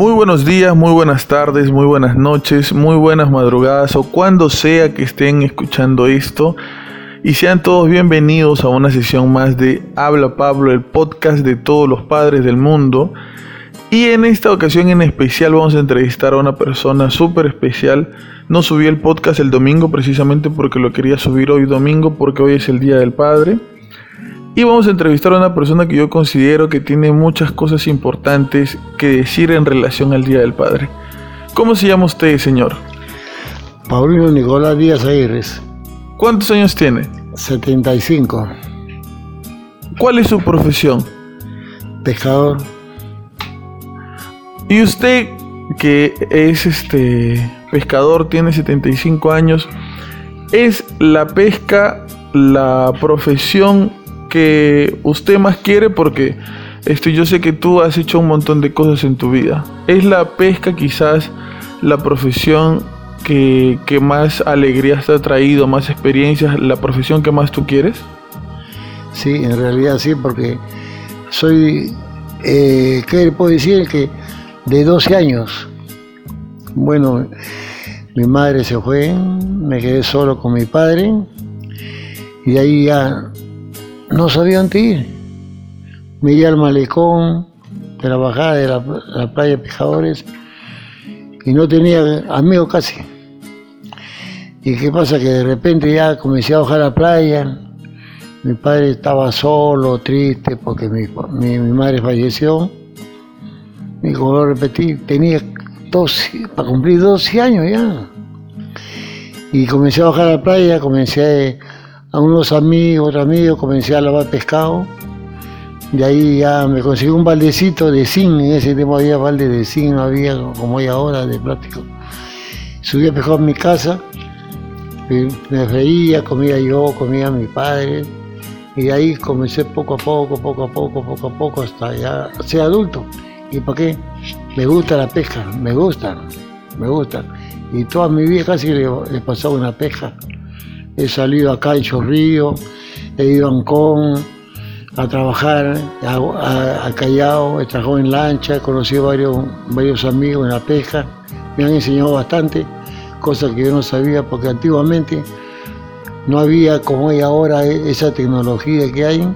Muy buenos días, muy buenas tardes, muy buenas noches, muy buenas madrugadas o cuando sea que estén escuchando esto. Y sean todos bienvenidos a una sesión más de Habla Pablo, el podcast de todos los padres del mundo. Y en esta ocasión en especial vamos a entrevistar a una persona súper especial. No subí el podcast el domingo precisamente porque lo quería subir hoy domingo porque hoy es el Día del Padre. Y vamos a entrevistar a una persona que yo considero que tiene muchas cosas importantes que decir en relación al Día del Padre. ¿Cómo se llama usted, señor? Paulino Nicolás Díaz Aires, ¿Cuántos años tiene? 75, ¿Cuál es su profesión? pescador. Y usted que es este pescador, tiene 75 años, ¿es la pesca la profesión que usted más quiere? Porque este, yo sé que tú has hecho un montón de cosas en tu vida. ¿Es la pesca quizás la profesión que, que más alegrías te ha traído, más experiencias, la profesión que más tú quieres? Sí, en realidad sí, porque soy, eh, ¿qué le puedo decir? Que de 12 años, bueno, mi madre se fue, me quedé solo con mi padre y ahí ya no sabía dónde ir. Me iba al malecón de la bajada de la, la playa de Pescadores y no tenía amigos casi. ¿Y qué pasa? Que de repente ya comencé a bajar la playa. Mi padre estaba solo, triste, porque mi, mi, mi madre falleció. Y como lo repetí, tenía 12, para cumplir 12 años ya. Y comencé a bajar a la playa, comencé a unos amigos, otros amigos, comencé a lavar pescado. De ahí ya me conseguí un baldecito de zinc, en ese tiempo había balde de zinc, no había como hay ahora de plástico. Subí a pescar a mi casa, me freía, comía yo, comía mi padre, y de ahí comencé poco a poco, poco a poco, poco a poco, hasta ya ser adulto. ¿Y para qué? Me gusta la pesca, me gusta, me gusta. Y toda mi vida casi le he pasado una pesca. He salido acá en Chorrillo, he ido a a trabajar, a, a- a Callao, he trabajado en lancha, he conocido varios, varios amigos en la pesca, me han enseñado bastante, cosas que yo no sabía, porque antiguamente no había como hay ahora e- esa tecnología que hay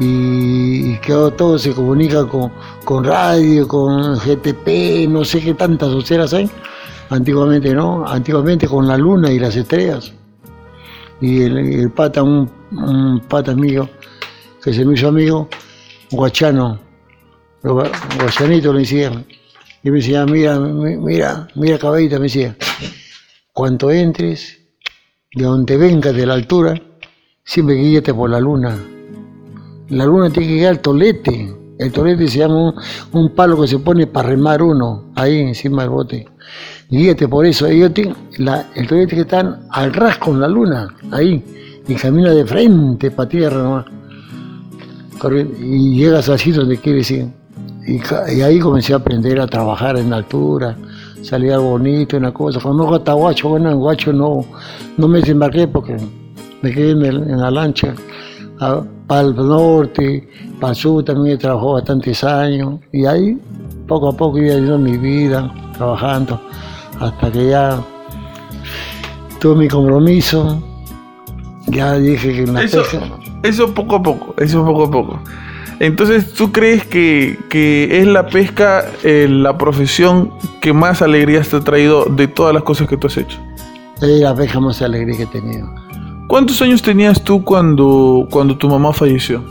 y, que todo se comunica con, con radio, con GTP, no sé qué tantas oceras hay. Antiguamente no, antiguamente con la luna y las estrellas. Y el, pata, un, pata mío, que se me hizo amigo, guachano, guachanito le decían. Y me decía, mira, mi- mira, mira caballita, me decía, cuando entres, de donde vengas de la altura, siempre guíate por la luna. La luna tiene que llegar al tolete. El tolete se llama un, palo que se pone para remar uno, ahí encima del bote. Guíate por eso. Ellos tienen la- el tolete que están al ras con la luna, ahí. Y camina de frente para tierra nomás. Y llegas así donde quieres ir. Y, ahí comencé a aprender a trabajar en altura, salía bonito, una cosa. Cuando no hasta Guacho, bueno, en Guacho no, no me desembarqué porque me quedé en, el- en la lancha. Para el norte, para el sur también he trabajado bastantes años. Y ahí, poco a poco, iba haciendo mi vida, trabajando, hasta que ya tuve mi compromiso. Ya dije que en la Eso, pesca. eso poco a poco, eso poco a poco. Entonces, ¿tú crees que, que es la pesca eh, la profesión que más alegrías te ha traído de todas las cosas que tú has hecho? Es la pesca más alegría que he tenido. ¿Cuántos años tenías tú cuando, cuando tu mamá falleció?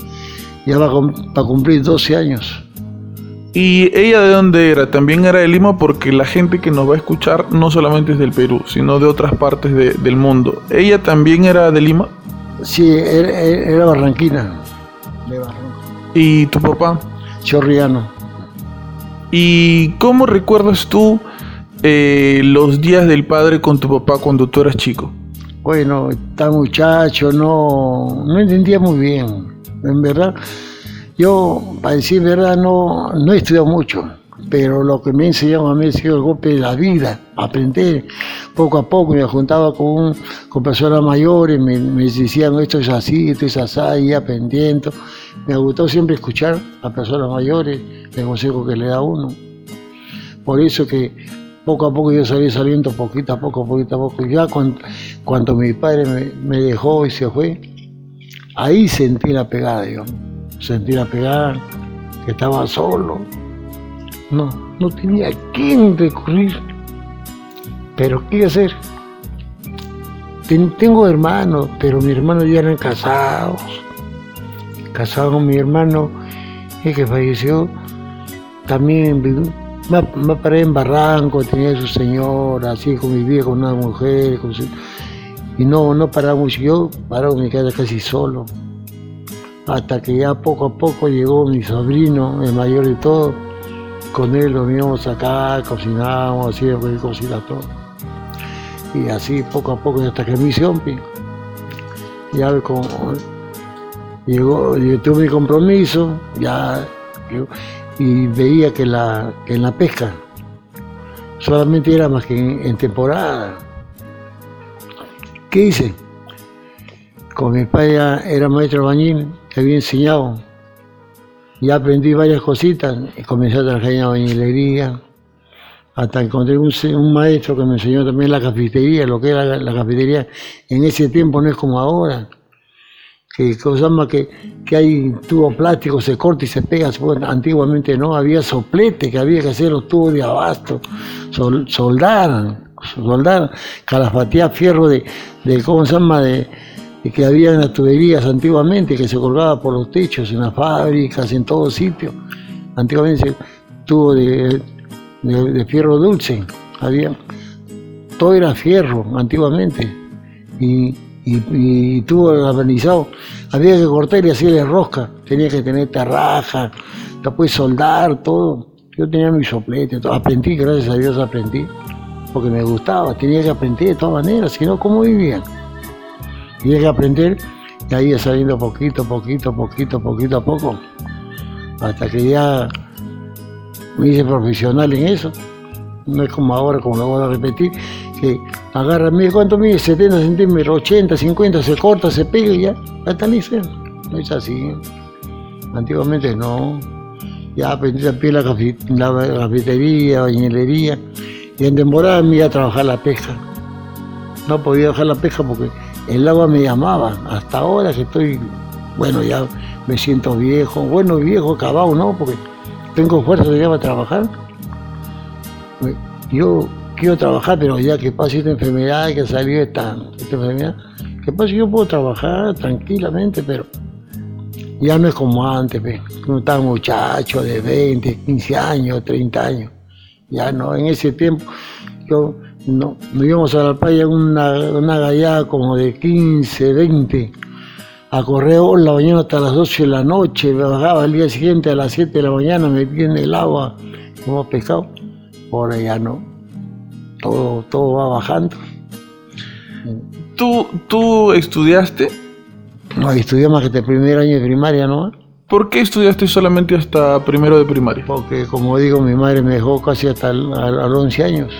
Ya va para cumplir 12 años. ¿Y ella de dónde era? También era de Lima porque la gente que nos va a escuchar no solamente es del Perú, sino de otras partes de- del mundo. ¿Ella también era de Lima? Sí, era, era Barranquina. De Barranquina. ¿Y tu papá? Chorriano. ¿Y cómo recuerdas tú eh, los días del padre con tu papá cuando tú eras chico? Bueno, está muchacho, no, no entendía muy bien. En verdad, yo, para decir verdad, no, no he estudiado mucho. pero lo que me ha enseñado a mí ha sido el golpe de la vida, aprender poco a poco. Me juntaba con, con personas mayores, me, me, decían esto es así, esto es así, y aprendiendo. Me gustado siempre escuchar a personas mayores, el consejo que le da uno. Por eso que poco a poco yo salí saliendo poquito a poco, poquito a poco. Ya cuando, cuando mi padre me, dejó y se fue, ahí sentí la pegada, yo. Sentí la pegada, que estaba solo no, no tenía a quién recurrir. Pero ¿qué hacer? tengo hermanos, pero mis hermanos ya eran casados. Casado con mi hermano, el que falleció, también me, me paré en Barranco, tenía su señora, así convivía con una mujer, y no, no paraba mucho. Yo paraba me quedaba casi solo. Hasta que ya poco a poco llegó mi sobrino, el mayor de todos con él lo íbamos acá, cocinábamos, hacíamos él cocina todo. Y así poco a poco hasta que misión, ya como llegó, yo tuve mi compromiso, ya y veía que, la, en la pesca solamente era más que en, temporada. ¿Qué hice? Con mi padre era maestro bañín, que había enseñado y aprendí varias cositas, comencé a trabajar en la bañilería, hasta encontré un, un, maestro que me enseñó también la cafetería, lo que era la, cafetería en ese tiempo no es como ahora, que cosa más que, que hay tubo plástico, se corta y se pega, antiguamente no, había soplete, que había que hacer los tubos de abasto, sol, soldar, soldar, calafatear fierro de, de, ¿cómo se llama?, de que había en las tuberías antiguamente, que se colgaba por los techos, en las fábricas, en todos sitios. Antiguamente tuvo de, de, fierro dulce, había, todo era fierro antiguamente, y, y, tuvo galvanizado. Había que cortar y hacerle rosca, tenía que tener tarraja, después soldar, todo. Yo tenía mi soplete, aprendí, gracias a Dios aprendí, porque me gustaba, tenía que aprender de todas maneras, si no, ¿cómo vivían? Tienes que aprender y ahí saliendo poquito, poquito, poquito, poquito a poco, hasta que ya me hice profesional en eso. No es como ahora, como lo voy a repetir, que agarra, mire cuánto mide, 70 centímetros, 80, 50, se corta, se pega y ya, ya está listo. No es así. Antiguamente no. Ya aprendí también la, cafetería, bañilería, y en temporada me iba a trabajar la pesca. No podía dejar la pesca porque el agua me llamaba. Hasta ahora que estoy, bueno, ya me siento viejo, bueno, viejo, acabado, ¿no? Porque tengo fuerza de para trabajar. Yo quiero trabajar, pero ya que pase esta enfermedad, que salió esta, esta enfermedad, que pase yo puedo trabajar tranquilamente, pero ya no es como antes, cuando estaba muchacho de 20, 15 años, 30 años. Ya no, en ese tiempo yo no, nos íbamos a la playa una, una gallada como de 15, 20, a correr la mañana hasta las 12 de la noche, me bajaba el día siguiente a las 7 de la mañana, me en el agua como pescado. Ahora ya no, todo, todo va bajando. ¿Tú, ¿Tú estudiaste? No, estudié más que el primer año de primaria, ¿no? ¿Por qué estudiaste solamente hasta primero de primaria? Porque, como digo, mi madre me dejó casi hasta los 11 años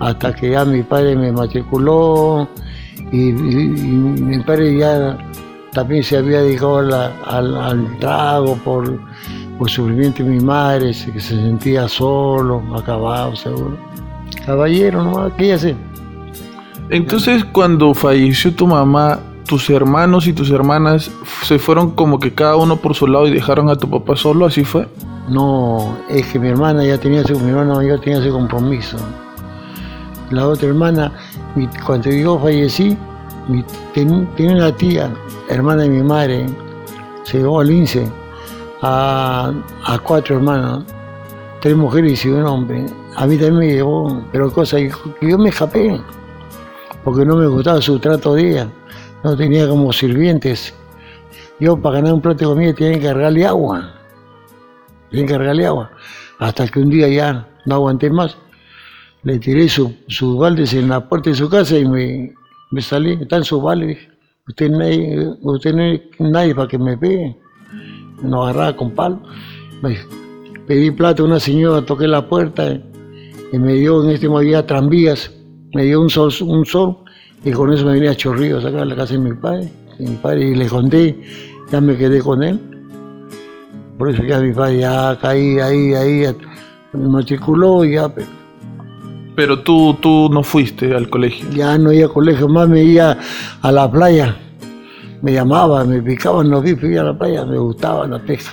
hasta que ya mi padre me matriculó y, mi padre ya también se había dedicado al, trago por, por sufrimiento de mi madre, que se sentía solo, acabado seguro. Caballero, ¿no? ¿Qué hace? Entonces cuando falleció tu mamá, tus hermanos y tus hermanas se fueron como que cada uno por su lado y dejaron a tu papá solo, ¿así fue? No, es que mi hermana ya tenía su, mi hermana mayor tenía ese compromiso la otra hermana, cuando yo fallecí, tenía una tía, hermana de mi madre, se llevó al INSE a, cuatro hermanas, tres mujeres y un hombre. A mí también me llevó, pero cosa que yo me escapé, porque no me gustaba su trato de ella, no tenía como sirvientes. Yo para ganar un plato de comida tenía que cargarle agua, tenía que cargarle agua, hasta que un día ya no aguanté más le tiré sus su baldes en la puerta de su casa y me, me salí, está en su balde, usted, no usted no hay nadie para que me pegue, nos agarraba con palo. pedí plata a una señora, toqué la puerta y me dio, en este momento tranvías, me dio un sol, un sol y con eso me venía a Chorrillos acá a la casa de mi padre. Y mi padre y le conté, ya me quedé con él. Por eso ya mi padre ya caí ahí, ahí, me matriculó y ya. Pero tú, tú no fuiste al colegio. Ya no iba al colegio, más me iba a la playa. Me llamaba, me picaban los bifes, iba a la playa, me gustaba la pesca.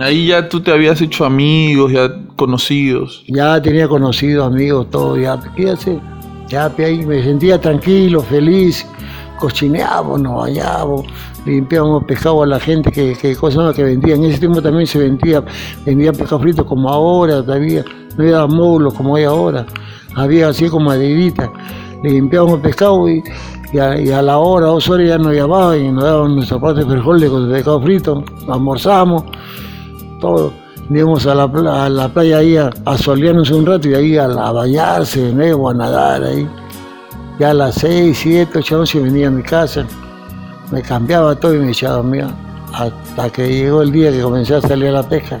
Ahí ya tú te habías hecho amigos, ya conocidos. Ya tenía conocidos, amigos, todo, ya. ¿Qué hacer? Ya ahí me sentía tranquilo, feliz, cocinábamos, nos bañábamos, limpiábamos pescado a la gente que, que cosas que vendía. En ese tiempo también se vendía, vendía pescado frito como ahora, todavía, no había módulos como hay ahora, había así como maderita. Limpiábamos pescado y, a, la hora, dos horas ya nos llamaban y nos daban nuestra parte de frijoles con pescado frito, almorzamos, todo íbamos a la, a la playa ahí a, a, solearnos un rato y ahí a, bañarse de nuevo, a nadar ahí. Ya a las 6, 7, 8, 11 venía a mi casa, me cambiaba todo y me echaba a dormir hasta que llegó el día que comencé a salir a la pesca.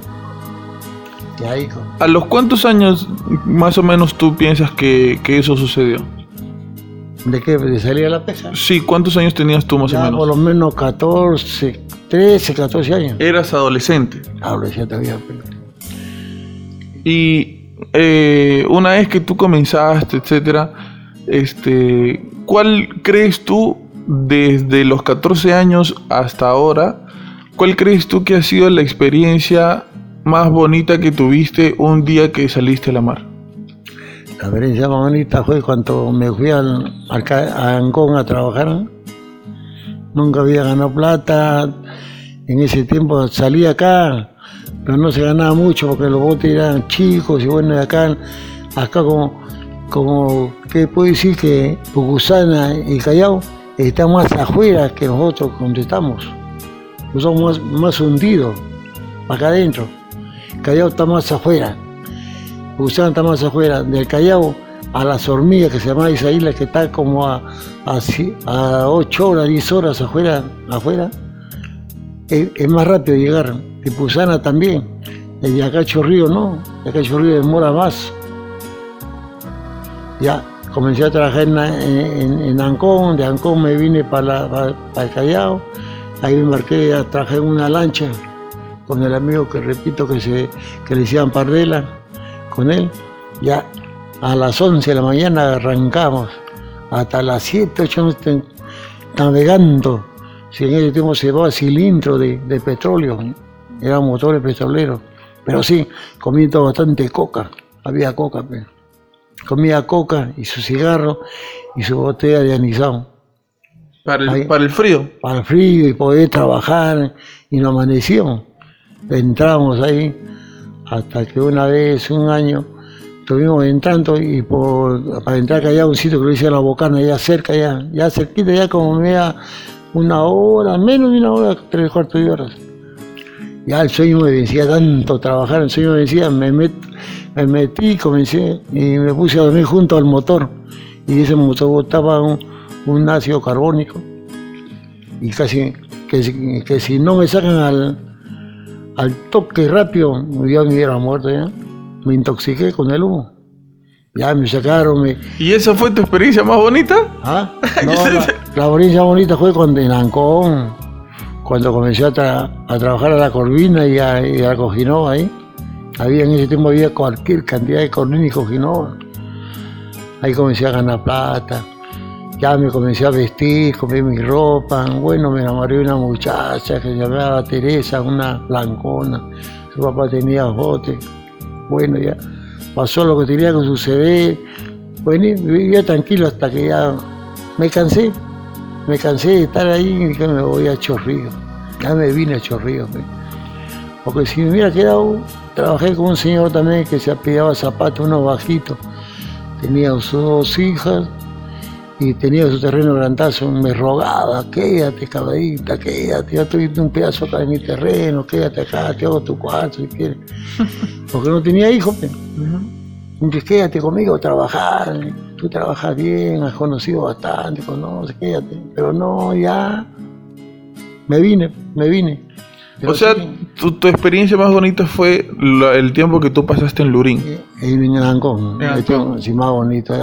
Y ahí, ¿A los cuántos años más o menos tú piensas que, que eso sucedió? ¿De qué? ¿De salir a la pesca? Sí, ¿cuántos años tenías tú más o menos? Por lo menos 14, 13, 14 años. Eras adolescente. Adolescente había. Y eh, una vez que tú comenzaste, etcétera, este, ¿cuál crees tú desde los 14 años hasta ahora? ¿Cuál crees tú que ha sido la experiencia más bonita que tuviste un día que saliste a la mar? La experiencia más bonita fue cuando me fui al, a Ancón a trabajar. Nunca había ganado plata. En ese tiempo salí acá, pero no se ganaba mucho porque los botes eran chicos y bueno, acá, acá como, como ¿qué puedo decir? Que Pucusana y Callao están más afuera que nosotros donde estamos. Nosotros más, más hundidos, acá adentro. Callao está más afuera. Gusán está más afuera, del Callao a las hormigas, que se llama esa isla que está como a, a, 8 horas, 10 horas afuera, afuera es, más rápido llegar. De Pusana también. De acá Chorrillo no, de acá Chorrillo demora más. Ya, comencé a trabajar en, Ancón, de Ancón me vine para, el Callao, ahí me embarqué a trabajar en una lancha con el amigo que repito que, se, que le decían Pardela con él, ya a las 11 de la mañana arrancamos, hasta las 7, 8 navegando. Si en ese tiempo se llevaba cilindro de, petróleo, eran motores petroleros. Pero sí, comiendo bastante coca, había coca. Pero. Comía coca y su cigarro y su botella de anisado. ¿Para el, ¿Para el frío? Para el frío y poder trabajar y nos amanecíamos. Entramos ahí hasta que una vez, un año, estuvimos entrando y para entrar acá un sitio que lo decía la bocana, ya cerca, ya, ya cerquita, ya como media, una hora, menos de una hora, tres cuartos de horas. Ya el sueño me vencía tanto trabajar, el sueño me vencía, me, met, me metí, comencé y me puse a dormir junto al motor. Y ese motor botaba un, un ácido carbónico. Y casi que, que si no me sacan al, al toque rápido, ya me hubiera muerto ya. Me intoxiqué con el humo. Ya me sacaron. Me... ¿Y esa fue tu experiencia más bonita? ¿Ah? No, la, experiencia bonita fue cuando en Ancón, cuando comencé a, trabajar a la Corvina y a, y a Cojinó ahí. Había en ese tiempo había cualquier cantidad de Corvina y Cojinó. Ahí comencé a ganar plata ya me comencé a vestir, compré mi ropa, bueno, me enamoré de una muchacha que se llamaba Teresa, una blancona, su papá tenía botes, bueno, ya pasó lo que tenía que suceder, bueno, vivía tranquilo hasta que ya me cansé, me cansé de estar ahí y dije, me voy a Chorrillo, ya me vine a Chorrillo, porque si me hubiera quedado, trabajé con un señor también que se apellaba zapatos, uno bajito, tenía sus dos hijas, y tenía su terreno grandazo, me rogaba, quédate caballita, quédate, ya estoy un pedazo acá en mi terreno, quédate acá, te hago tu cuarto si quieres. Porque no tenía hijos, pero. quédate conmigo a trabajar, tú trabajas bien, has conocido bastante, conoces, quédate. Pero no, ya me vine, me vine. o sea, tu, experiencia más bonita fue el tiempo que tú pasaste en Lurín. En Ancón, sí, más bonito.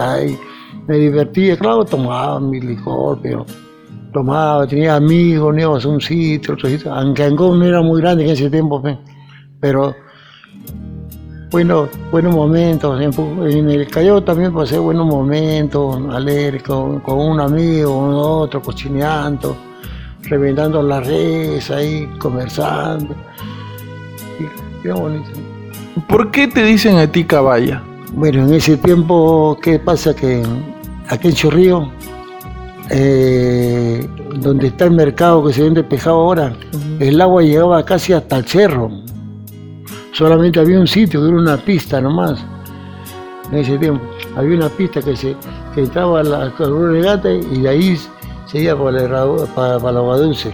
Me divertía, claro, tomaba mi licor, pero tomaba, tenía amigos, íbamos a un sitio, otro sitio. Aunque Ancón no era muy grande en ese tiempo, pero bueno, buenos momentos. En el Callao también pasé buenos momentos, alegre, con, un amigo, con otro, cocineando, reventando las redes ahí, conversando. qué bonito. ¿Por qué te dicen a ti caballa? Bueno, en ese tiempo, ¿qué pasa? Que aquí en Chorrillo, eh, donde está el mercado que se vende pescado ahora, el agua llegaba casi hasta el cerro solamente había un sitio, que era una pista nomás, en ese tiempo. Había una pista que, se, entraba a la regata y de ahí se iba para, la, para, la agua dulce.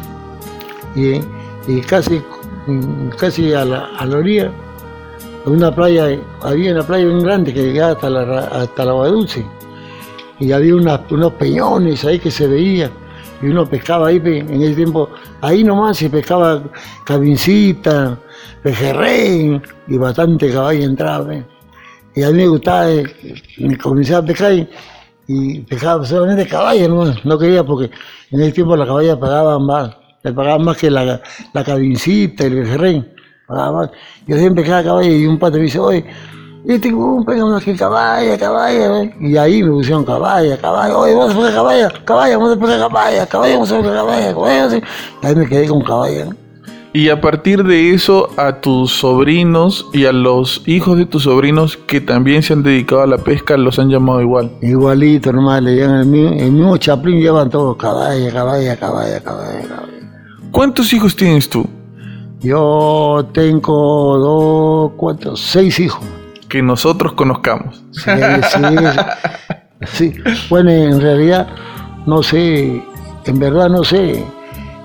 Y, casi, casi a la, a la orilla, una playa, había una playa bien grande que llegaba hasta la, hasta la agua dulce. Y había unos peñones ahí que se veían y uno pescaba ahí en ese tiempo, ahí nomás se pescaba cabincita, pejerrey y bastante caballo entraba. Y a mí me gustaba, eh, me comencé a pescar y, pescaba solamente caballo, no, no quería porque en ese tiempo la caballa pagaban más, le pagaban más que la, la cabincita, el pejerrey, pagaba más. Yo siempre pescaba caballo y un pato me dice, oye, y tengo un pegamos que caballa, caballa, y ahí me pusieron caballa, caballa, oye, vamos a poner caballa, caballa, vamos a poner caballa, caballa, vamos a poner caballa, caballa, y ahí me quedé con caballa. Y a partir de eso, a tus sobrinos y a los hijos de tus sobrinos que también se han dedicado a la pesca, los han llamado igual. Igualito, nomás, le llaman el mismo, el mismo chaplín, llevan todos caballa, caballa, caballa, caballa, caballa. ¿Cuántos hijos tienes tú? Yo tengo dos, cuatro, seis hijos que nosotros conozcamos. Sí, sí, Bueno, en realidad, no sé, en verdad no sé.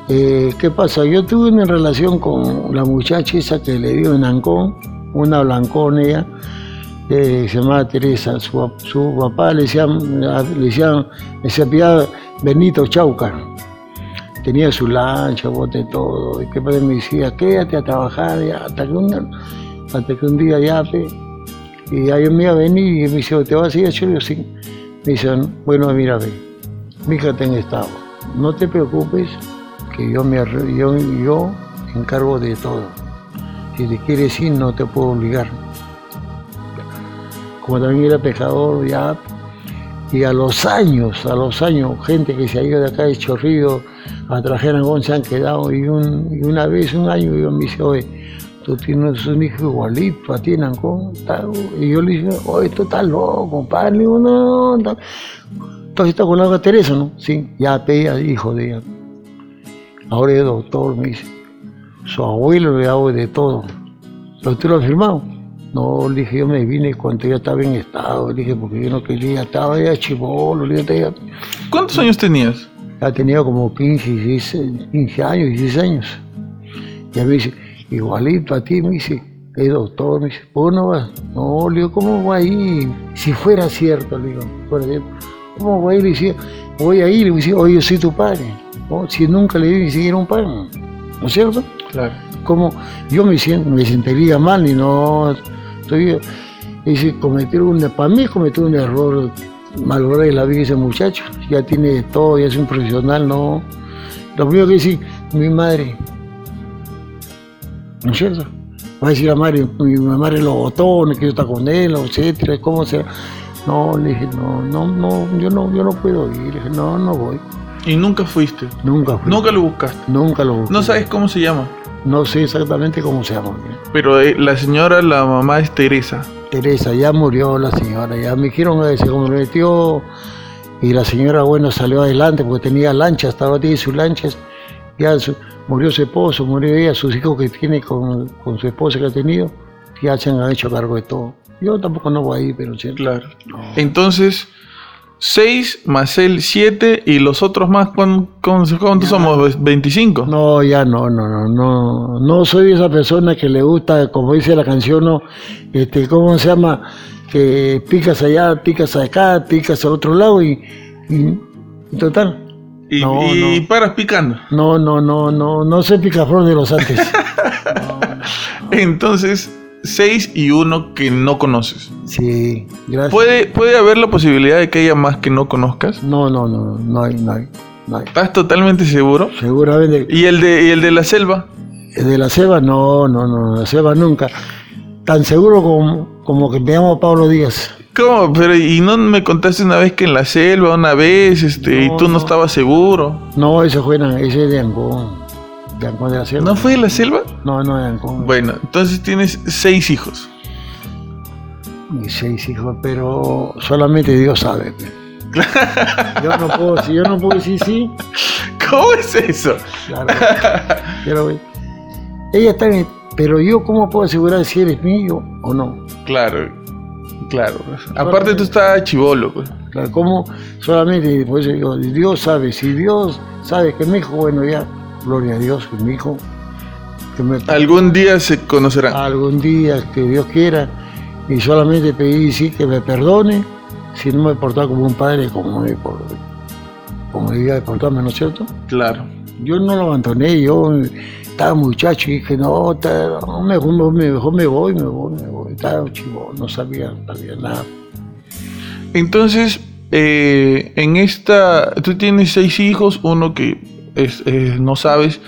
Eh, ¿Qué pasa? Yo tuve una relación con la muchacha esa que le dio en Ancón, una blancona se llamaba Teresa. Su, papá le decían, le decían, le Benito Chauca. Tenía su lancha, bote todo. Y qué padre me decía, quédate a trabajar hasta que un, hasta que un día ya, y ahí me venir y me dice, ¿te vas a ir a Yo sí. Me dicen, bueno, mira, ve, está en estado. No te preocupes, que yo me yo, yo encargo de todo. Si te quieres ir, no te puedo obligar. Como también era pecador, ya. Y a los años, a los años, gente que se ha ido de acá de Chorrillo a Trajerangón se han quedado. Y, una vez, un año, yo me dice, oye, tú tienes un hijo igualito a ti en Y yo le dije, oh, esto está loco, compadre. Le digo, no, no. Entonces está con la Teresa, ¿no? Sí, ya pedía hijo de ella. Ahora es doctor, me dice. Su abuelo le hago de todo. ¿Pero usted lo ha firmado? No, le dije, yo me vine cuando ya estaba en estado. Le dije, porque yo no quería, estaba ya chivolo. Le dije, ¿Cuántos años tenías? Ya tenía como 15, 16, 15 años, 16 años. Ya me dice, igualito a ti, me dice, el doctor, me dice, ¿por no vas? No, le digo, ¿cómo voy a ir? Si fuera cierto, le digo, por ejemplo, ¿cómo voy a ir? Le decía, voy a ir, le decía, oye, yo soy tu padre, si nunca le di ni siquiera un pan, ¿no es cierto? Claro. Como yo me, siento, me sentiría mal y no estoy, dice, cometer un, para mí cometer un error, malograr la vida ese muchacho, ya tiene todo, ya es un profesional, no. Lo primero que dice, mi madre, ¿no es cierto? Va a decir a Mario, mi madre lo botones, que yo está con él, etcétera, ¿cómo será? No, le dije, no, no, no, yo no, yo no puedo ir, le dije, no, no voy. ¿Y nunca fuiste? Nunca fui. ¿Nunca lo buscaste? Nunca lo busqué. ¿No sabes cómo se llama? No sé exactamente cómo se llama. Pero eh, la señora, la mamá es Teresa. Teresa, ya murió la señora, ya me dijeron que se comprometió y la señora, bueno, salió adelante porque tenía lanchas, estaba tiene sus lanchas, ya su, murió su esposo, murió ella, sus hijos que tiene con, su esposa que ha tenido, ya se han hecho cargo de todo. Yo tampoco no voy ahí, pero sí. Claro. Entonces, seis más él siete y los otros más, ¿cuántos, somos? ¿25? No, ya no, no, no, no. No soy esa persona que le gusta, como dice la canción, ¿no? este, ¿cómo se llama? Que picas allá, picas acá, picas al otro lado y, y total Y, No, y no. paras picando. No, no, no, no, no soy picaflor de los antes. Entonces, seis y uno que no conoces. Sí, gracias. ¿Puede, ¿Puede haber la posibilidad de que haya más que no conozcas? No, no, no, no hay, no hay, no hay. ¿Estás totalmente seguro? Seguramente. ¿Y el de, y el de la selva? De la selva, no, no, no, la selva nunca. Tan seguro como, como que me llamo Pablo Díaz. ¿Cómo? Pero y no me contaste una vez que en la selva, una vez, este, y tú no, no. estabas seguro. No, ese fue, en- ese es de Ancón. De Ancón de la selva. ¿No fue de la selva? No, no de Ancón. Bueno, entonces tienes seis hijos. Seis hijos, pero solamente Dios sabe. Yo no puedo, si yo no puedo decir sí, ¿Cómo es eso? claro. Pero ella está pero yo cómo puedo asegurar si eres mío o no. Claro, claro. Aparte tú estás chivolo, pues. Claro, ¿cómo? Solamente, por eso digo, Dios sabe, si Dios sabe que mi hijo, bueno ya, gloria a Dios, que mi hijo, que me Algún día se conocerán. algún día que Dios quiera, y solamente pedí sí que me perdone si no me he portado como un padre como me como debía de portarme, ¿no es cierto? Claro. Yo no lo abandoné, yo estaba muchacho y dije, no, ta- no, mejor, me- mejor me voy, me voy, me voy. Estaba chivo, no sabía, sabía nada. Entonces, eh, en esta, tú tienes seis hijos, uno que es, no sabes,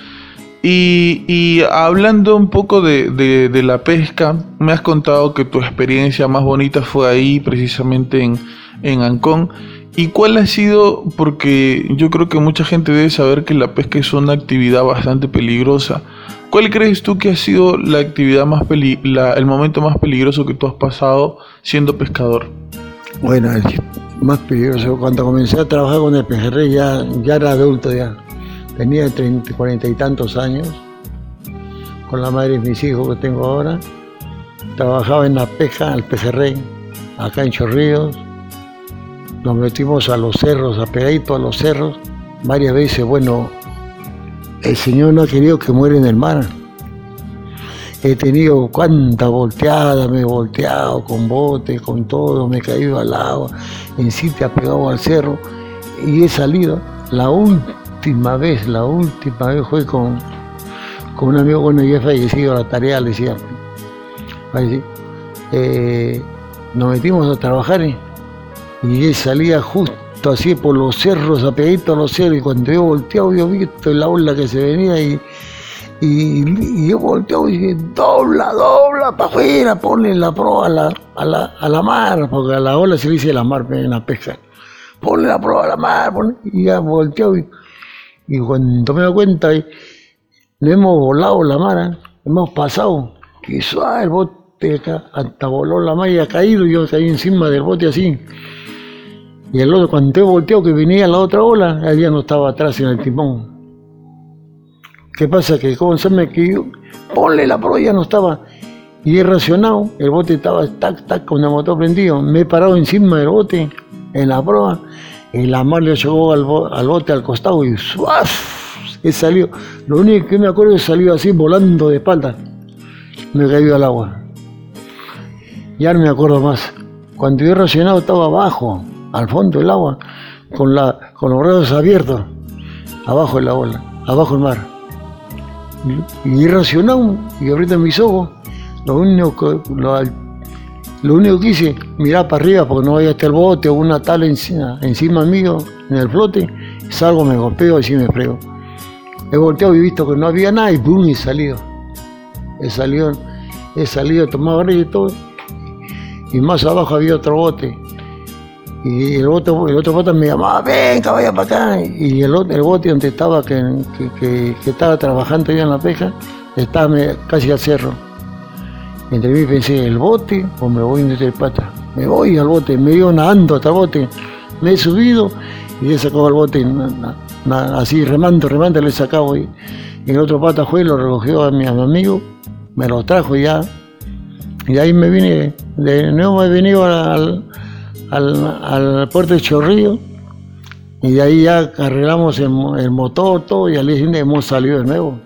y, y hablando un poco de, de- de la pesca, me has contado que tu experiencia más bonita fue ahí, precisamente en, en Ancón. ¿Y cuál ha sido? Porque yo creo que mucha gente debe saber que la pesca es una actividad bastante peligrosa. ¿Cuál crees tú que ha sido la actividad más peli el momento más peligroso que tú has pasado siendo pescador? Bueno, el más peligroso, cuando comencé a trabajar con el pejerrey ya, ya era adulto ya. Tenía 30, 40 y tantos años, con la madre de mis hijos que tengo ahora. Trabajaba en la pesca, al pejerrey, acá en Chorrillos. Nos metimos a los cerros, a pegadito a los cerros. Varias veces, bueno, el Señor no ha querido que muera en el mar. He tenido cuánta volteada, me he volteado con bote, con todo, me he caído al agua, en sitio pegado al cerro y he salido. La última vez, la última vez fue con, con un amigo, bueno, ya fallecido, la tarea le decía. Eh, nos metimos a trabajar ¿eh? Y él salía justo así por los cerros, apegadito a los cerros, y cuando yo volteado, yo visto la ola que se venía y y, yo volteo y dije, dobla, dobla, para afuera, ponle la proa a la, a, la, a la mar, porque a la ola se le dice la mar en la pesca. Ponle la proa a la mar, ponle- y ya volteo y, y cuando me doy cuenta, eh, no hemos volado la mar, eh, hemos pasado, suave el bote hasta voló la ha caído, yo caí encima del bote así. Y el otro, cuando he volteado que venía la otra ola, él ya no estaba atrás en el timón. ¿Qué pasa? Que como se me que yo, ponle la proa, ya no estaba. Y he racionado, el bote estaba tac, tac, con el motor prendido. Me he parado encima del bote, en la proa, y la mar le llegó al, al bote al costado y ¡suaf! he salido. Lo único que me acuerdo es salido así, volando de espalda. Me caído al agua. Ya no me acuerdo más. Cuando yo racionado estaba abajo, al fondo del agua, con, la, con los brazos abiertos, abajo de la ola, abajo el mar. Y racionado y ahorita mis ojos, lo único que, lo, lo único que hice, mirar para arriba porque no vaya hasta el bote o una tabla encima, encima mío, en el flote, salgo, me golpeo y sí me frego. He volteado y visto que no había nada y y he salido. He salido, he salido, tomado y todo. Y más abajo había otro bote. Y el otro, el otro bote me llamaba, venga, vaya para acá. Y el, el bote donde estaba, que, que, que- estaba trabajando ya en la pesca, estaba casi al cerro. Entre mí pensé, ¿el bote o me voy entre el pata? Me voy al bote, me iba nadando hasta el bote. Me he subido y he sacado al bote, así remando, remando, le he sacado. Y, y el otro pata fue, lo recogió a mi, amigo, me lo trajo ya. Y ahí me vine, de nuevo me he venido al, al, al puerto de Chorrillo y de ahí ya arreglamos el, el motor, todo, y al día siguiente hemos salido de nuevo.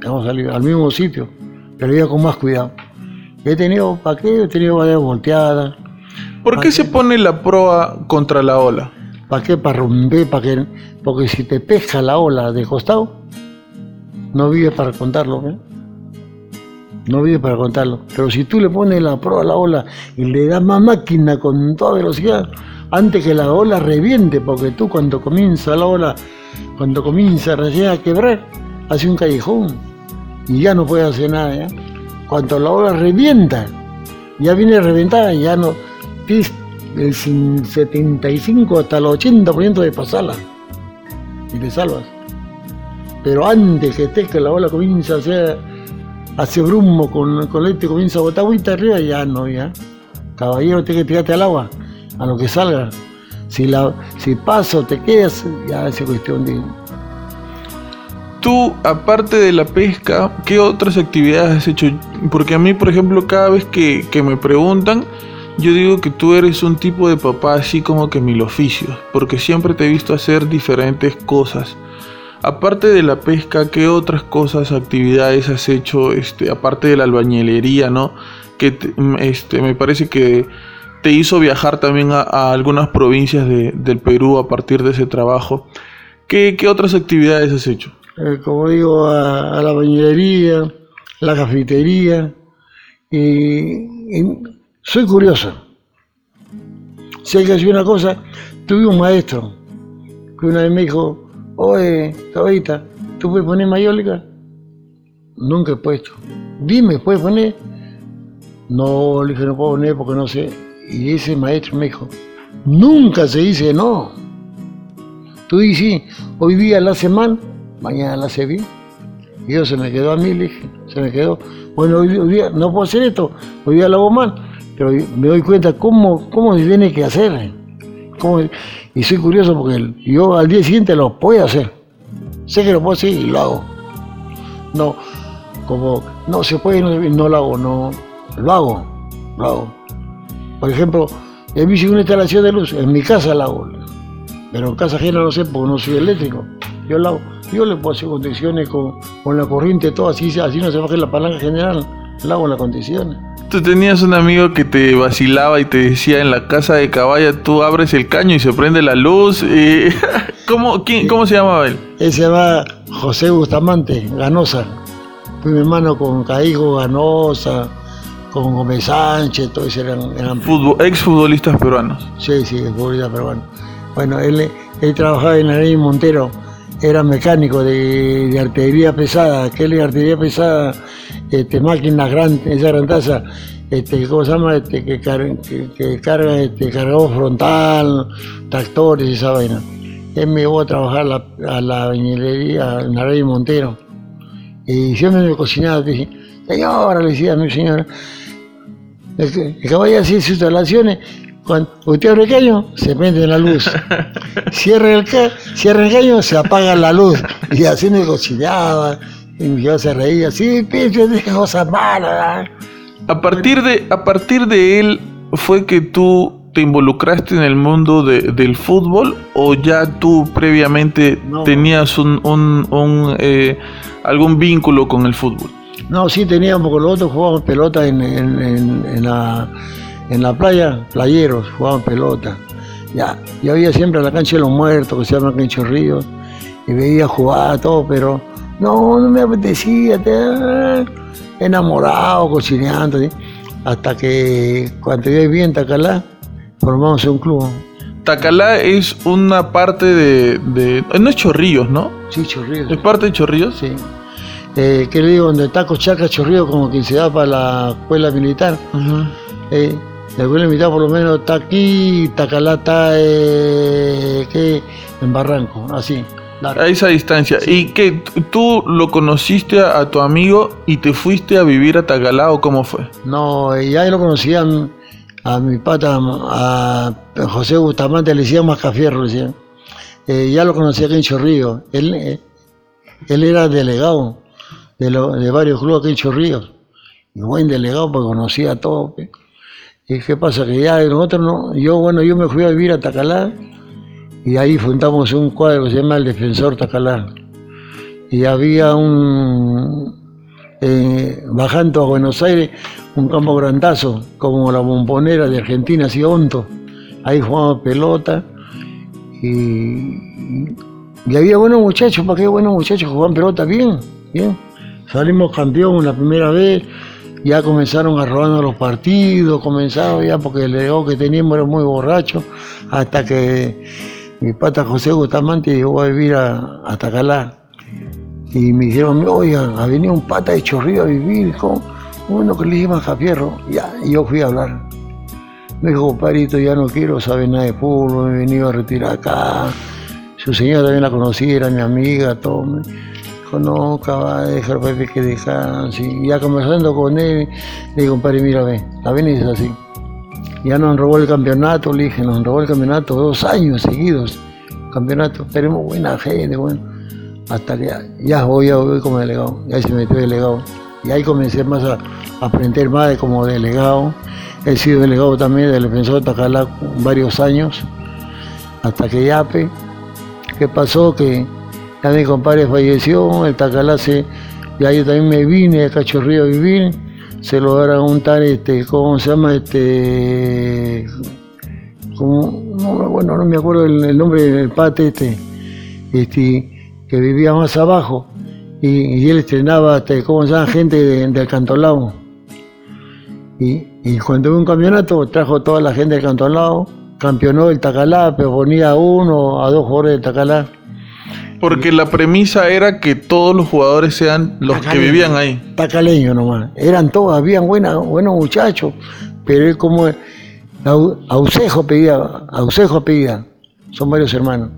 Hemos salido al mismo sitio, pero ya con más cuidado. He tenido, ¿para qué? He tenido varias volteadas. ¿Por qué se pone la proa contra la ola? ¿Para qué? Para romper, para que, porque si te pesca la ola de costado, no vive para contarlo, ¿eh? No vive para contarlo. Pero si tú le pones la prueba a la ola y le das más máquina con toda velocidad, antes que la ola reviente, porque tú cuando comienza la ola, cuando comienza recién a quebrar, hace un callejón y ya no puede hacer nada. ¿ya? Cuando la ola revienta, ya viene reventada, ya no tienes el 75 hasta el 80% de pasarla y te salvas. Pero antes que estés que la ola comienza a hacer, hace brumo con, con este comienza a botar agüita arriba, ya no, ya. Caballero, tienes que tirarte al agua, a lo que salga. Si, la, si paso te quedas, ya es cuestión de, Tú, aparte de la pesca, ¿qué otras actividades has hecho? Porque a mí, por ejemplo, cada vez que, que me preguntan, yo digo que tú eres un tipo de papá así como que mil oficios, porque siempre te he visto hacer diferentes cosas. Aparte de la pesca, ¿qué otras cosas, actividades has hecho, este, aparte de la albañilería, ¿no? Que te- este, me parece que te hizo viajar también a, algunas provincias de- del Perú a partir de ese trabajo. ¿Qué, qué otras actividades has hecho? eh, como digo, a, a la bañería, la cafetería. Y, soy curioso. Sé que hacía una cosa, tuve un maestro que una vez me dijo, oye, Tabita, ¿tú puedes poner mayólica? Nunca he puesto. Dime, ¿puedes poner? No, le dije, no puedo poner porque no sé. Y ese maestro me dijo, nunca se dice no. Tú dices, hoy día la hace mal, mañana la hace bien. Y yo se me quedó a mí, le dije, se me quedó. Bueno, hoy, hoy día no puedo hacer esto, hoy día lo hago mal, pero me doy cuenta cómo, cómo se tiene que hacer. Cómo- y soy curioso porque yo al día siguiente lo puedo hacer. Sé que lo puedo hacer y lo hago. No, como no se puede, no, no lo hago, no, lo hago, lo hago. Por ejemplo, mí hice una instalación de luz, en mi casa la hago. Pero en casa ajena no sé porque no soy eléctrico. Yo la hago. Yo le puedo hacer condiciones con, con la corriente, todo así, así no se baje la palanca general. La hago las condiciones. Tú tenías un amigo que te vacilaba y te decía en la casa de caballa, tú abres el caño y se prende la luz. y- ¿Cómo, quién- ¿Cómo se llamaba él? Él se llama José Bustamante, Ganosa. Fui mi hermano con Caigo Ganosa, con Gómez Sánchez, todos eran, eran Fútbol, ex futbolistas peruanos. Sí, sí, es futbolista peruano. Bueno, él, él trabajaba en la ley Montero, era mecánico de, de artillería pesada, que él de artillería pesada, este, máquinas grandes, esa gran taza, este, ¿cómo se llama? Este, que, car- que, que carga este, cargador frontal, tractores y esa vaina. Él me llevó a trabajar a la, a la bañilería en la Montero. Y siempre me cocinaba, dije, señora, le decía a mi señora, el que, el a hacer sus instalaciones, cuando usted abre el caño, se prende la luz. Cierra el, ca cierra el caño, se apaga la luz. Y así me cocinaba. Y mi hija se reía, sí, pinche cosas malas. A partir, de, a partir de él, ¿fue que tú te involucraste en el mundo de- del fútbol o ya tú previamente No. tenías un, un- un, eh, algún vínculo con el fútbol? No, sí teníamos, porque los otros jugaban pelota en, en- en- en la, en la playa, playeros, jugaban pelota. Ya, yo había siempre la cancha de los muertos, que se llama Cancho Ríos, y veía jugar todo, pero no, no me apetecía, te- enamorado, cocineando, ¿sí? hasta que cuando yo vivía en Tacalá, formamos un club, Tacalá es una parte de, de- No es Chorrillos, ¿no? sí, Chorrillos. ¿Es parte de Chorrillos? Sí. Eh, ¿Qué le digo? Donde está Cochaca Chorrillos, como quien se da para la escuela militar. Eh, la escuela militar por lo menos está aquí, Tacalá está eh, ¿qué? en Barranco, así. A esa distancia. ¿Y que tú lo conociste a, a tu amigo y te fuiste a vivir a Tacalá o cómo fue? No, ya lo conocían a mi pata, a José Bustamante, le decían Mascafierro, le decían. Eh, ya lo conocía aquí en Chorrillos. Él, eh, él era delegado de, lo- de varios clubes aquí en Chorrillos. Y buen delegado porque conocía todo. pe. ¿Y qué pasa? Que ya nosotros no, yo bueno, yo me fui a vivir a Tacalá y ahí fundamos un cuadro que se llama El Defensor Tacalá. Y había un, eh, bajando a Buenos Aires, un campo grandazo, como la bombonera de Argentina, así honto. Ahí jugábamos pelota Y, había buenos muchachos, ¿para qué buenos muchachos? Jugaban pelota bien, bien. Salimos campeón la primera vez, ya comenzaron a robarnos los partidos, comenzaron ya porque el legado que teníamos era muy borracho, hasta que mi pata José Bustamante llegó a vivir a, a Tacalá. Y me dijeron, oigan, ha venido un pata de Chorrillo a vivir, ¿cómo? Bueno, que le llaman Japierro. Ya, y yo fui a hablar. Me dijo, compadrito, ya no quiero saber nada de fútbol, me he venido a retirar acá. Su señora también la conocí, era mi amiga, todo. Me dijo, no, cabal, dejar que dejar. Y ya conversando con él, le digo, compadre, mira, ve, la ven es así. Ya nos robó el campeonato, le dije, nos robó el campeonato dos años seguidos. Campeonato, tenemos buena gente, bueno. Hasta que ya, voy, ya voy como delegado, ya se metió delegado. Y ahí comencé más a, aprender más como delegado. He sido delegado también del defensor de Tacalá varios años, hasta que yape. ¿Qué pasó? Que ya mi compadre falleció, el Tacalá se, ya también me vine a Cachorrillo a vivir, se lo dieron a un tal, este, ¿cómo se llama? Este, como, no, bueno, no me acuerdo el, nombre del pate este, este, que vivía más abajo, y, él estrenaba, este, ¿cómo se llama? Gente de- del Cantolao. Y, y cuando hubo un campeonato, trajo toda la gente del Cantolao, campeonó el Tacalá, pero ponía a uno, a dos jugadores del Tacalá. Porque la premisa era que todos los jugadores sean los que vivían ahí. Tacaleño nomás. Eran todos, habían buena- buenos muchachos, pero él como Au- Ausejo pedía, Ausejo pedía, son varios hermanos.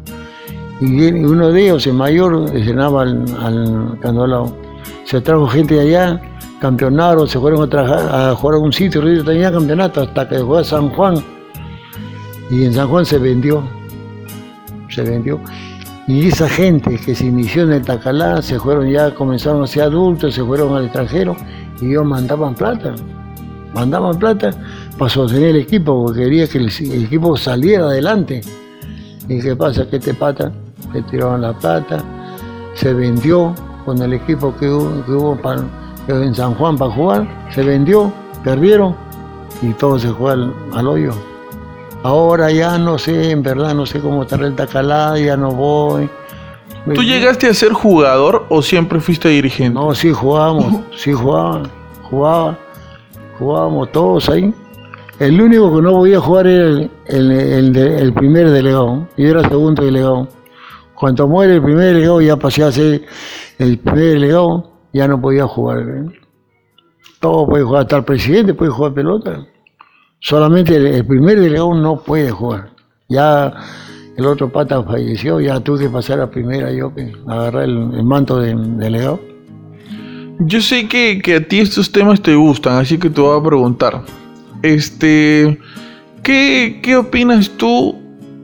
Y uno de ellos, el mayor, entrenaba al, al Candolao. Se trajo gente de allá, campeonaron, se fueron a, trabajar, a jugar a un sitio, tenía campeonato hasta que fue a San Juan. Y en San Juan se vendió, se vendió. Y esa gente que se inició en el Tacalá, se fueron ya, comenzaron a ser adultos, se fueron al extranjero y ellos mandaban plata. Mandaban plata para sostener el equipo, porque quería que el, equipo saliera adelante. ¿Y qué pasa? Que este pata le tiraron la plata, se vendió con el equipo que hubo, que hubo en San Juan para jugar, se vendió, perdieron y todo se al, al hoyo. Ahora ya no sé, en verdad no sé cómo estará el Tacalá, ya no voy. ¿Tú llegaste a ser jugador o siempre fuiste dirigente? No, sí jugábamos, sí jugaba, jugaba, jugábamos todos ahí. El único que no podía jugar era el, el- el de- el primer delegado, yo era segundo delegado. Cuando muere el primer delegado ya pasé a ser el primer delegado, ya no podía jugar. ¿eh? Todo puede jugar, hasta el presidente puede jugar pelota. Solamente el, el primer delegado no puede jugar. Ya el otro pata falleció, ya tuve que pasar a primera yo, que agarrar el, manto de delegado. Yo sé que, que a ti estos temas te gustan, así que te voy a preguntar. Este, ¿qué, qué opinas tú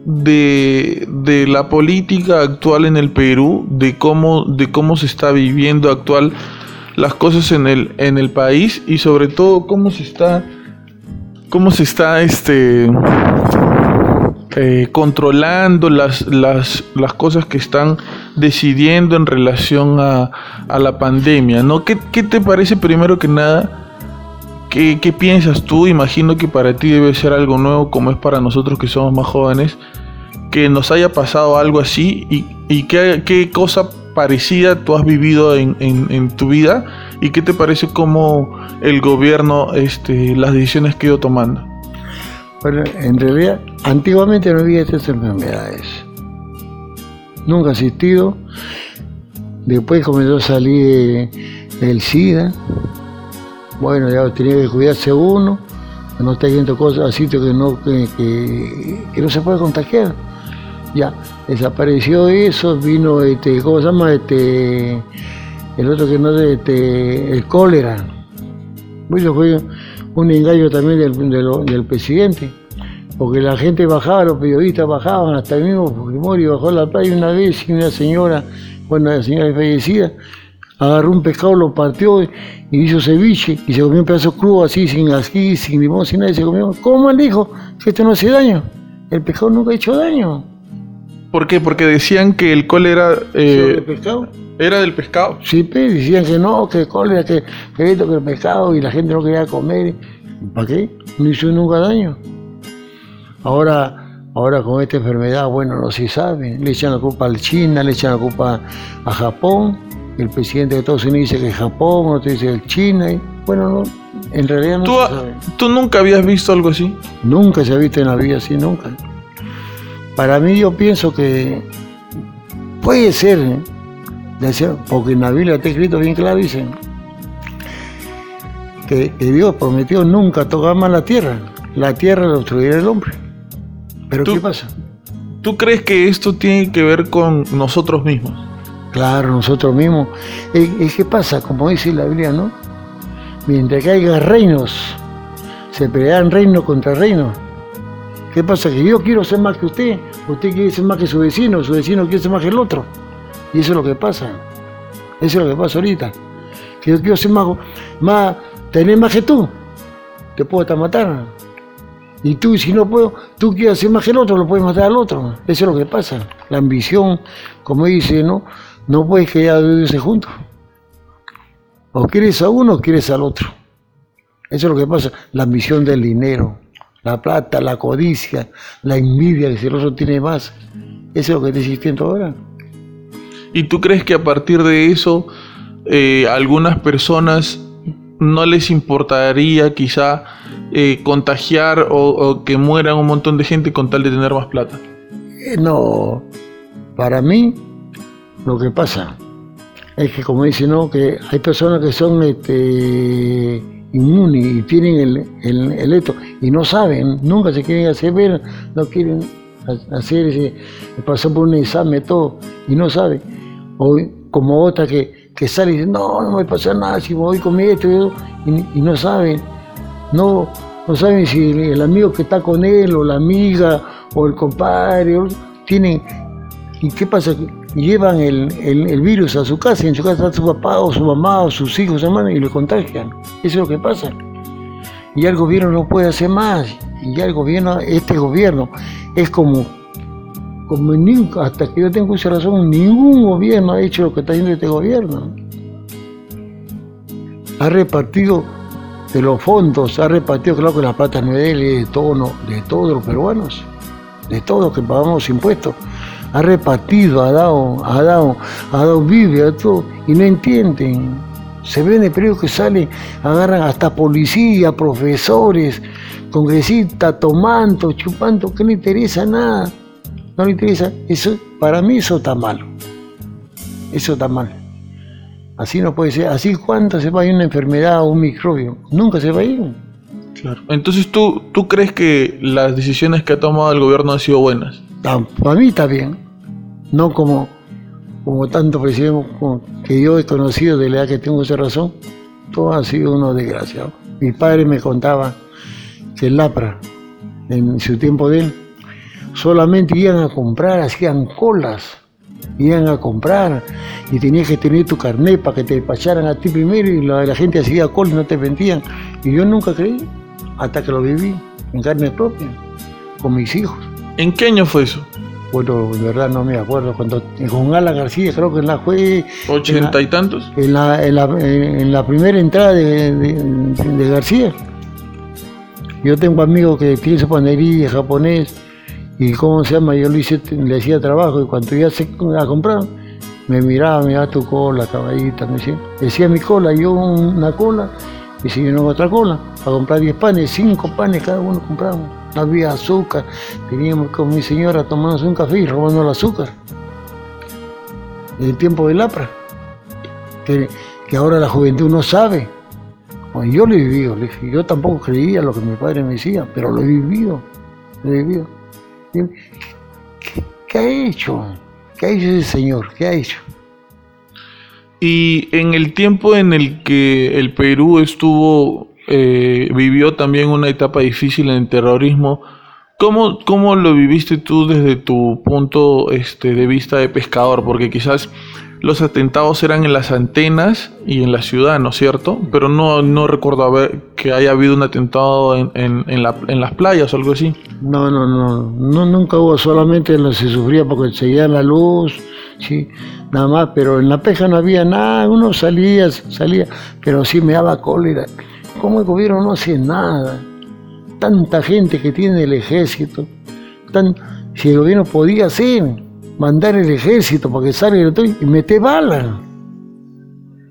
de, de la política actual en el Perú? De cómo, de cómo se está viviendo actual las cosas en el, en el país y sobre todo cómo se está, cómo se está este, eh, controlando las, las, las cosas que están decidiendo en relación a, a la pandemia, ¿no? ¿Qué, qué te parece primero que nada? ¿Qué, qué piensas tú? Imagino que para ti debe ser algo nuevo como es para nosotros que somos más jóvenes, que nos haya pasado algo así y, y qué, qué cosa parecida tú has vivido en, en- tu vida y qué te parece como el gobierno, este, las decisiones que ha ido tomando. Bueno, en realidad, antiguamente no había estas enfermedades. Nunca ha existido. Después comenzó a salir el SIDA. Bueno, ya tenía que cuidarse uno, no esté yendo cosas a sitios que no, que- que no se puede contagiar. Ya, desapareció eso, vino este, ¿cómo se llama? Este, el otro que no es este, el cólera. Eso fue un engaño también del, del- presidente, porque la gente bajaba, los periodistas bajaban, hasta el mismo Fujimori bajó a la playa una vez y una señora, bueno, la señora fallecida, agarró un pescado, lo partió y hizo ceviche y se comió un pedazo crudo así, sin ají, sin limón, sin nada, y se comió. ¿Cómo dijo que esto no hace daño? El pescado nunca ha hecho daño. ¿Por qué? Porque decían que el cólera eh, ¿El pescado? era del pescado. Sí, pues, decían que no, que cólera, que, que esto, que el pescado y la gente no quería comer. ¿Para qué? No hizo nunca daño. Ahora, Ahora con esta enfermedad, bueno, no se sabe. Le echan la culpa a China, le echan la culpa a Japón. El presidente de Estados Unidos dice que es Japón, otro dice que es China. Y, bueno, no, en realidad no ¿Tú, se sabe. ¿Tú nunca habías visto algo así? Nunca se ha visto en la vida así, nunca. Para mí yo pienso que puede ser, porque en la Biblia está escrito bien claro, dicen que, que Dios prometió nunca tocar más la tierra. La tierra la destruirá el hombre. Pero ¿qué pasa? ¿Tú crees que esto tiene que ver con nosotros mismos? Claro, nosotros mismos. Es, es que pasa, como dice la Biblia, ¿no? Mientras que haya reinos, se pelean reino contra reino. ¿Qué pasa? Que yo quiero ser más que usted, usted quiere ser más que su vecino, su vecino quiere ser más que el otro. Y eso es lo que pasa. Eso es lo que pasa ahorita. Que yo quiero ser más, más tener más que tú. Te puedo hasta matar. Y tú, si no puedo, tú quieres ser más que el otro, lo puedes matar al otro. Eso es lo que pasa. La ambición, como dice, ¿no? No puedes que ya juntos. O quieres a uno o quieres al otro. Eso es lo que pasa. La ambición del dinero, la plata, la codicia, la envidia, que si el otro tiene más. Eso es lo que está existiendo ahora. ¿Y tú crees que a partir de eso eh, algunas personas no les importaría quizá eh, contagiar o, o que mueran un montón de gente con tal de tener más plata? Eh, No, para mí lo que pasa es que como dice, no, que hay personas que son este, inmunes y tienen el, el, esto y no saben, nunca se quieren hacer ver, no quieren ha- hacer ese, pasar por un examen, todo, y no saben. O como otra que, que sale y dice, no, no me pasa nada si voy con esto y, eso", y, y no saben, no, no saben si el, el amigo que está con él o la amiga o el compadre o- tienen ¿Y qué pasa? Llevan el, el- virus a su casa, y en su casa está su papá o su mamá o sus hijos, hermanos, y lo contagian. Eso es lo que pasa. Y el gobierno no puede hacer más. Y el gobierno, este gobierno, es como, como nunca, hasta que yo tengo esa razón, ningún gobierno ha hecho lo que está haciendo este gobierno. Ha repartido de los fondos, ha repartido, claro que la plata no de es de todos, los peruanos, de todos que pagamos impuestos ha repartido, ha dado, ha dado, ha dado vive a todo, y no entienden. Se ven en el periódico que sale, agarran hasta policía, profesores, congresistas, tomando, chupando, que no interesa nada. No le interesa. Eso, para mí eso está malo. Eso está mal. Así no puede ser. Así cuánto se va a ir una enfermedad o un microbio. Nunca se va a ir. Claro. Entonces tú, tú crees que las decisiones que ha tomado el gobierno han sido buenas. Para mí está bien. No como, como tanto presidente que yo he conocido de la edad que tengo esa razón. Todo ha sido uno desgraciado. Mi padre me contaba que el LAPRA, en su tiempo de él, solamente iban a comprar, hacían colas. Iban a comprar y tenías que tener tu carnet para que te despacharan a ti primero y la, la gente hacía cola y no te vendían. Y yo nunca creí, hasta que lo viví en carne propia, con mis hijos. ¿En qué año fue eso? Bueno, de verdad no me acuerdo. Cuando con Ala García, creo que en la fue ¿Ochenta y tantos? en la, en la, en la primera entrada de, de- de García. Yo tengo amigos que tienen su panadería japonés y cómo se llama, yo le, hice, le hacía trabajo y cuando ya se a comprar, me miraba, miraba tu cola, caballita, me decía, decía mi cola, yo una cola y si no otra cola, para comprar 10 panes, 5 panes cada uno compramos. No había azúcar, teníamos con mi señora tomándonos un café y robando el azúcar. En el tiempo del APRA, que, que ahora la juventud no sabe. Yo lo he vivido, yo tampoco creía lo que mi padre me decía, pero lo he vivido, lo he vivido. ¿Qué, qué ha hecho? ¿Qué ha hecho ese señor? ¿Qué ha hecho? Y en el tiempo en el que el Perú estuvo, eh, vivió también una etapa difícil en el terrorismo, ¿cómo, cómo lo viviste tú desde tu punto este, de vista de pescador? Porque quizás los atentados eran en las antenas y en la ciudad, ¿no es cierto? Pero no, no recuerdo haber, que haya habido un atentado en, en, en, la- en las playas o algo así. No, no, no, no nunca hubo, solamente se sufría porque seguía la luz, sí, nada más, pero en la pesca no había nada, uno salía, salía, pero sí me daba cólera. ¿Cómo el gobierno no hace nada? Tanta gente que tiene el ejército, Tan, si el gobierno podía hacer, mandar el ejército para que salga y meter balas.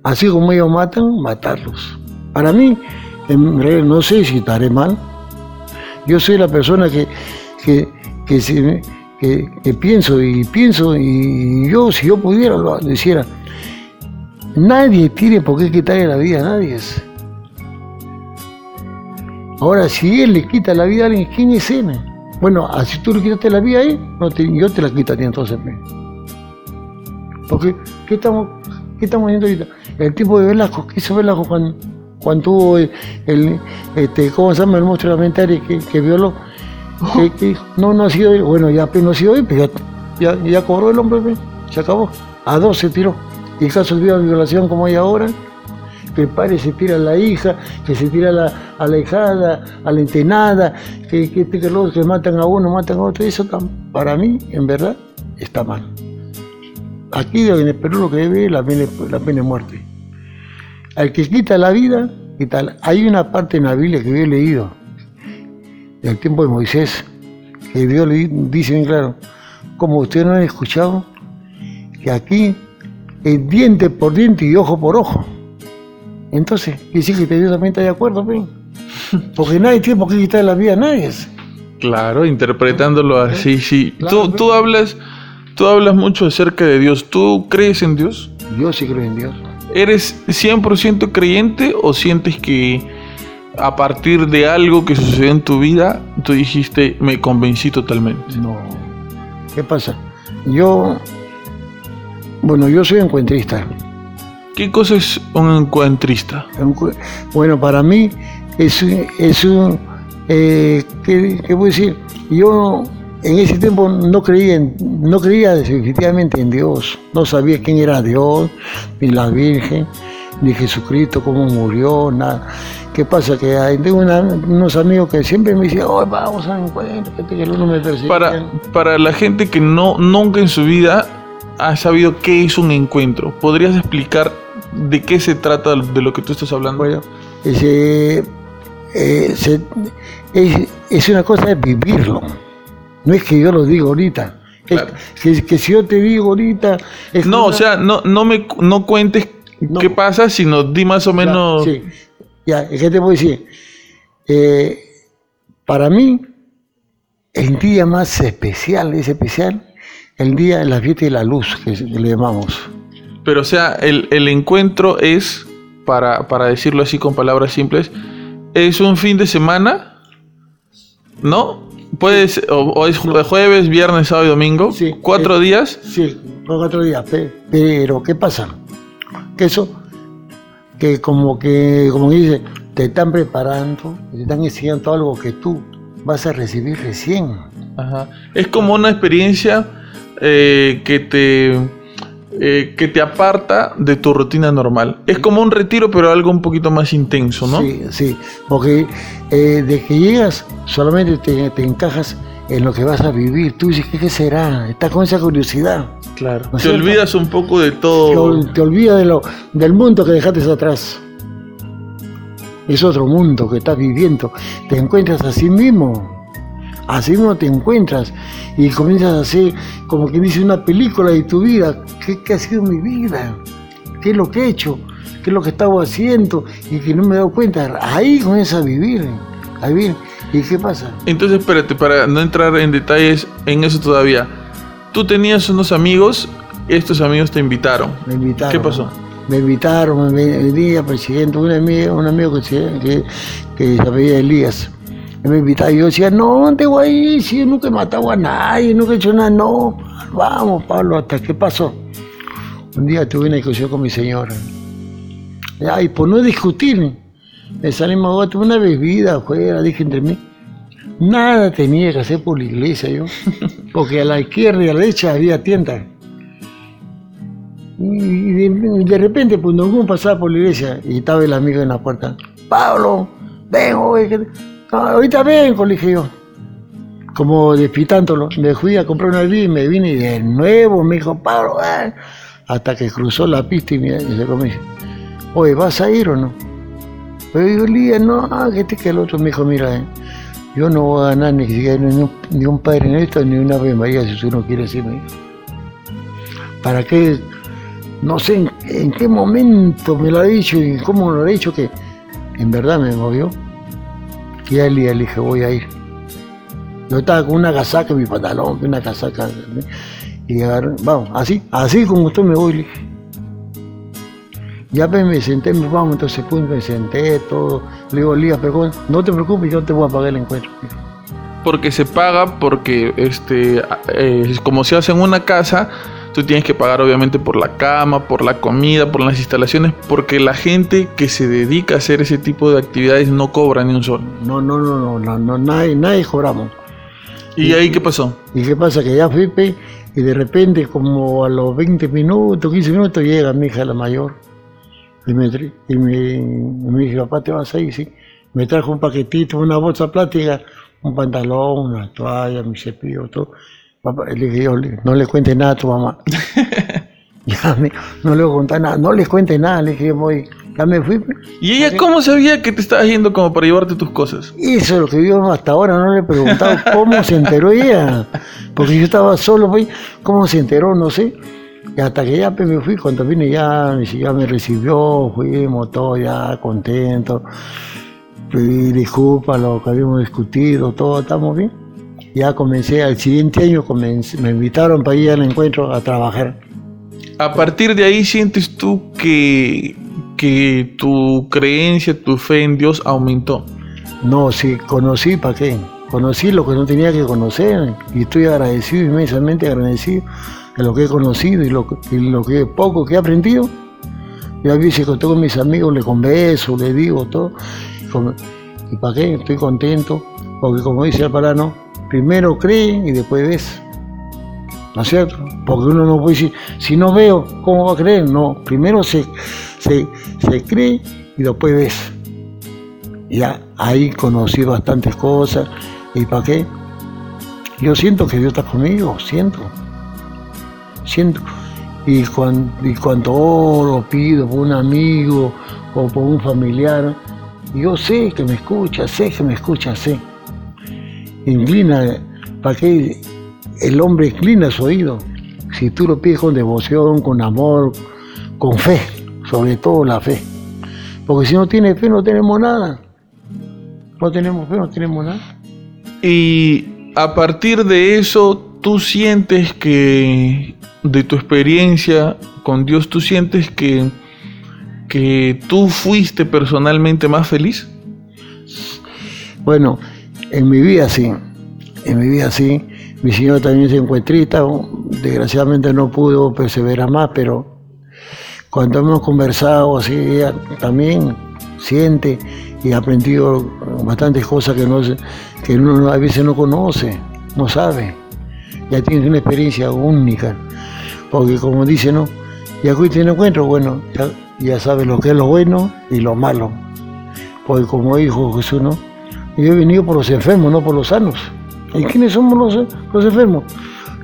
Así como ellos matan, matarlos. Para mí, en realidad, no sé si estaré mal. Yo soy la persona que, que, que, pienso y pienso y yo, si yo pudiera, lo hiciera. Nadie tiene por qué quitarle la vida a nadie. Ahora, si él le quita la vida a alguien, ¿quién es él? Bueno, así tú le quitaste la vida ahí, no yo te la quitaría entonces. Porque, ¿qué estamos, qué estamos viendo ahorita? El tipo de Velasco, ¿qué hizo Velasco cuando, cuando tuvo el, este, ¿cómo se llama? El monstruo de que, que violó? Que, no, no ha sido él. Bueno, ya no ha sido él, pero ya, ya, cobró el hombre, se acabó. A dos se tiró. Y el caso de violación como hay ahora, el padre se tira a la hija, que se tira a la, a la a la entenada, que, que, que, que matan a uno, matan a otro, eso para mí, en verdad, está mal. Aquí en el Perú lo que debe la pena, la pena de muerte. Al que quita la vida, tal. Hay una parte en la Biblia que yo he leído, del tiempo de Moisés, que Dios le dice bien claro, como ustedes no han escuchado, que aquí es diente por diente y ojo por ojo. Entonces, quiere decir que Dios también está de acuerdo, porque nadie tiene por qué quitar la vida a nadie. Claro, interpretándolo así, sí. tú, tú, hablas, tú hablas mucho acerca de Dios. ¿Tú crees en Dios? Yo sí creo en Dios. ¿Eres 100% creyente o sientes que a partir de algo que sucedió en tu vida, tú dijiste, me convencí totalmente? No. ¿Qué pasa? Yo, bueno, yo soy encuentrista. ¿Qué cosa es un encuentrista? Bueno, para mí es, es un... Eh, ¿qué, ¿qué, puedo decir? Yo en ese tiempo no creía, no creía definitivamente en Dios. No sabía quién era Dios, ni la Virgen, ni Jesucristo, cómo murió, nada. ¿Qué pasa? Que hay, tengo unos amigos que siempre me dicen, oh, vamos a encuentro, que uno me Para, para la gente que no, nunca en su vida ha sabido qué es un encuentro, ¿podrías explicar ¿De qué se trata de lo que tú estás hablando? Bueno, eh, es, una cosa de vivirlo. No es que yo lo diga ahorita. Es que, si yo te digo ahorita. no, o sea, no, no me no cuentes qué pasa, sino di más o menos. sí, ya, ¿qué te puedo decir? Eh, para mí, el día más especial, es especial, el día de la fiesta de la luz, que le llamamos. Pero o sea, el, encuentro es, para, para, decirlo así con palabras simples, es un fin de semana, ¿no? Puedes, o, es jueves, viernes, sábado y domingo, sí, cuatro días. Sí, cuatro días, pero ¿qué pasa? Que eso, que como que, como dice, te están preparando, te están enseñando algo que tú vas a recibir recién. Ajá. Es como una experiencia eh, que te eh, que te aparta de tu rutina normal. Es como un retiro, pero algo un poquito más intenso, ¿no? Sí, sí, porque eh, de que llegas solamente te, encajas en lo que vas a vivir. Tú dices, ¿qué, será? Estás con esa curiosidad. Claro. te olvidas un poco de todo. Te, te olvidas de lo, del mundo que dejaste atrás. Es otro mundo que estás viviendo. Te encuentras a sí mismo así mismo te encuentras y comienzas a hacer como que dice una película de tu vida. ¿Qué, ha sido mi vida? ¿Qué es lo que he hecho? ¿Qué es lo que estaba haciendo? Y que no me he dado cuenta. Ahí comienzas a vivir, a vivir. ¿Y qué pasa? Entonces, espérate, para no entrar en detalles en eso todavía. Tú tenías unos amigos, estos amigos te invitaron. Me invitaron. ¿Qué pasó? Me invitaron, me venía presidente, un amigo, un amigo que, que, que se Elías me invitaba y yo decía, no, te voy si yo nunca he matado a nadie, nunca he hecho nada, no, vamos Pablo, ¿hasta qué pasó? Un día tuve una discusión con mi señora. Y por no discutir, me salimos a tomar una bebida afuera, dije entre mí. Nada tenía que hacer por la iglesia yo, porque a la izquierda y a la derecha había tiendas. Y de, repente, pues no pasaba por la iglesia y estaba el amigo en la puerta. Pablo, ahorita vengo, le dije yo. Como despitándolo. Me fui a comprar una bebida y me vine de nuevo, me dijo, Pablo, eh". hasta que cruzó la pista y, me, comió. Oye, ¿vas a ir o no? Pero yo digo, no, que este que el otro me dijo, mira, eh, yo no voy a ganar ni ni ni un Padre Nuestro ni una Ave María si tú no quieres decirme. ¿Para qué? No sé en, en, qué momento me lo ha dicho y cómo lo ha dicho que en verdad me movió. Y él le dije, voy a ir. Yo estaba con una casaca mi pantalón, una casaca. Y agarré, vamos, así, así como usted me voy, le dije. Ya pues, me senté, me vamos, entonces pues, me senté, todo. Le digo, Lía, pero no te preocupes, yo te voy a pagar el encuentro. Porque se paga, porque este, eh, como se hace en una casa, tú tienes que pagar obviamente por la cama, por la comida, por las instalaciones, porque la gente que se dedica a hacer ese tipo de actividades no cobra ni un sol. No, no, no, no, no, no nadie, nadie cobramos. ¿Y, ahí qué pasó? ¿Y qué pasa? Que ya fui y de repente como a los 20 minutos, 15 minutos llega mi hija la mayor y me, y me, me dice, papá, ¿te vas a ir? Sí. Me trajo un paquetito, una bolsa plástica, un pantalón, una toalla, mi cepillo, todo. Papá, le dije yo, no le cuente nada a tu mamá. ya me, no le voy a contar nada, no les cuente nada, le dije, voy, ya me fui. ¿Y ella cómo sabía que te estabas yendo como para llevarte tus cosas? Eso es lo que yo hasta ahora no le he preguntado cómo se enteró ella. Porque yo estaba solo, pues, ¿cómo se enteró? No sé. Y hasta que ya pues, me fui, cuando vine ya, ya me recibió, fuimos todos ya contentos. Pedí disculpas lo que habíamos discutido, todo, estamos bien. Ya comencé, al siguiente año me invitaron para ir al encuentro a trabajar. A partir de ahí sientes tú que, que tu creencia, tu fe en Dios aumentó. No, sí, conocí, ¿para qué? Conocí lo que no tenía que conocer y estoy agradecido, inmensamente agradecido de lo que he conocido y lo, y lo que poco que he aprendido. Ya a veces con todos mis amigos le converso, le digo todo. ¿Y para qué? Estoy contento, porque como dice el parano, primero cree y después ves. ¿No es cierto? Porque uno no puede decir, si no veo, ¿cómo va a creer? No, primero se, se, se cree y después ves. Ya ahí conocí bastantes cosas. ¿Y para qué? Yo siento que Dios está conmigo, siento siento. Y cuando, y cuando oro, pido por un amigo o por un familiar, yo sé que me escucha, sé que me escucha, sé. Inclina, ¿para qué el hombre inclina su oído? Si tú lo pides con devoción, con amor, con fe, sobre todo la fe. Porque si no tienes fe no tenemos nada. No tenemos fe, no tenemos nada. Y a partir de eso, tú sientes que de tu experiencia con Dios, ¿tú sientes que, que tú fuiste personalmente más feliz? Bueno, en mi vida sí, en mi vida sí. Mi señor también se encuentrita, desgraciadamente no pudo perseverar más, pero cuando hemos conversado así, ella también siente y ha aprendido bastantes cosas que, no, que uno a veces no conoce, no sabe. Ya tiene una experiencia única porque como dice, ¿no? Y aquí tiene encuentro, bueno, ya, ya sabe lo que es lo bueno y lo malo. Porque como dijo Jesús, ¿no? Yo he venido por los enfermos, no por los sanos. ¿Y quiénes somos los, los enfermos?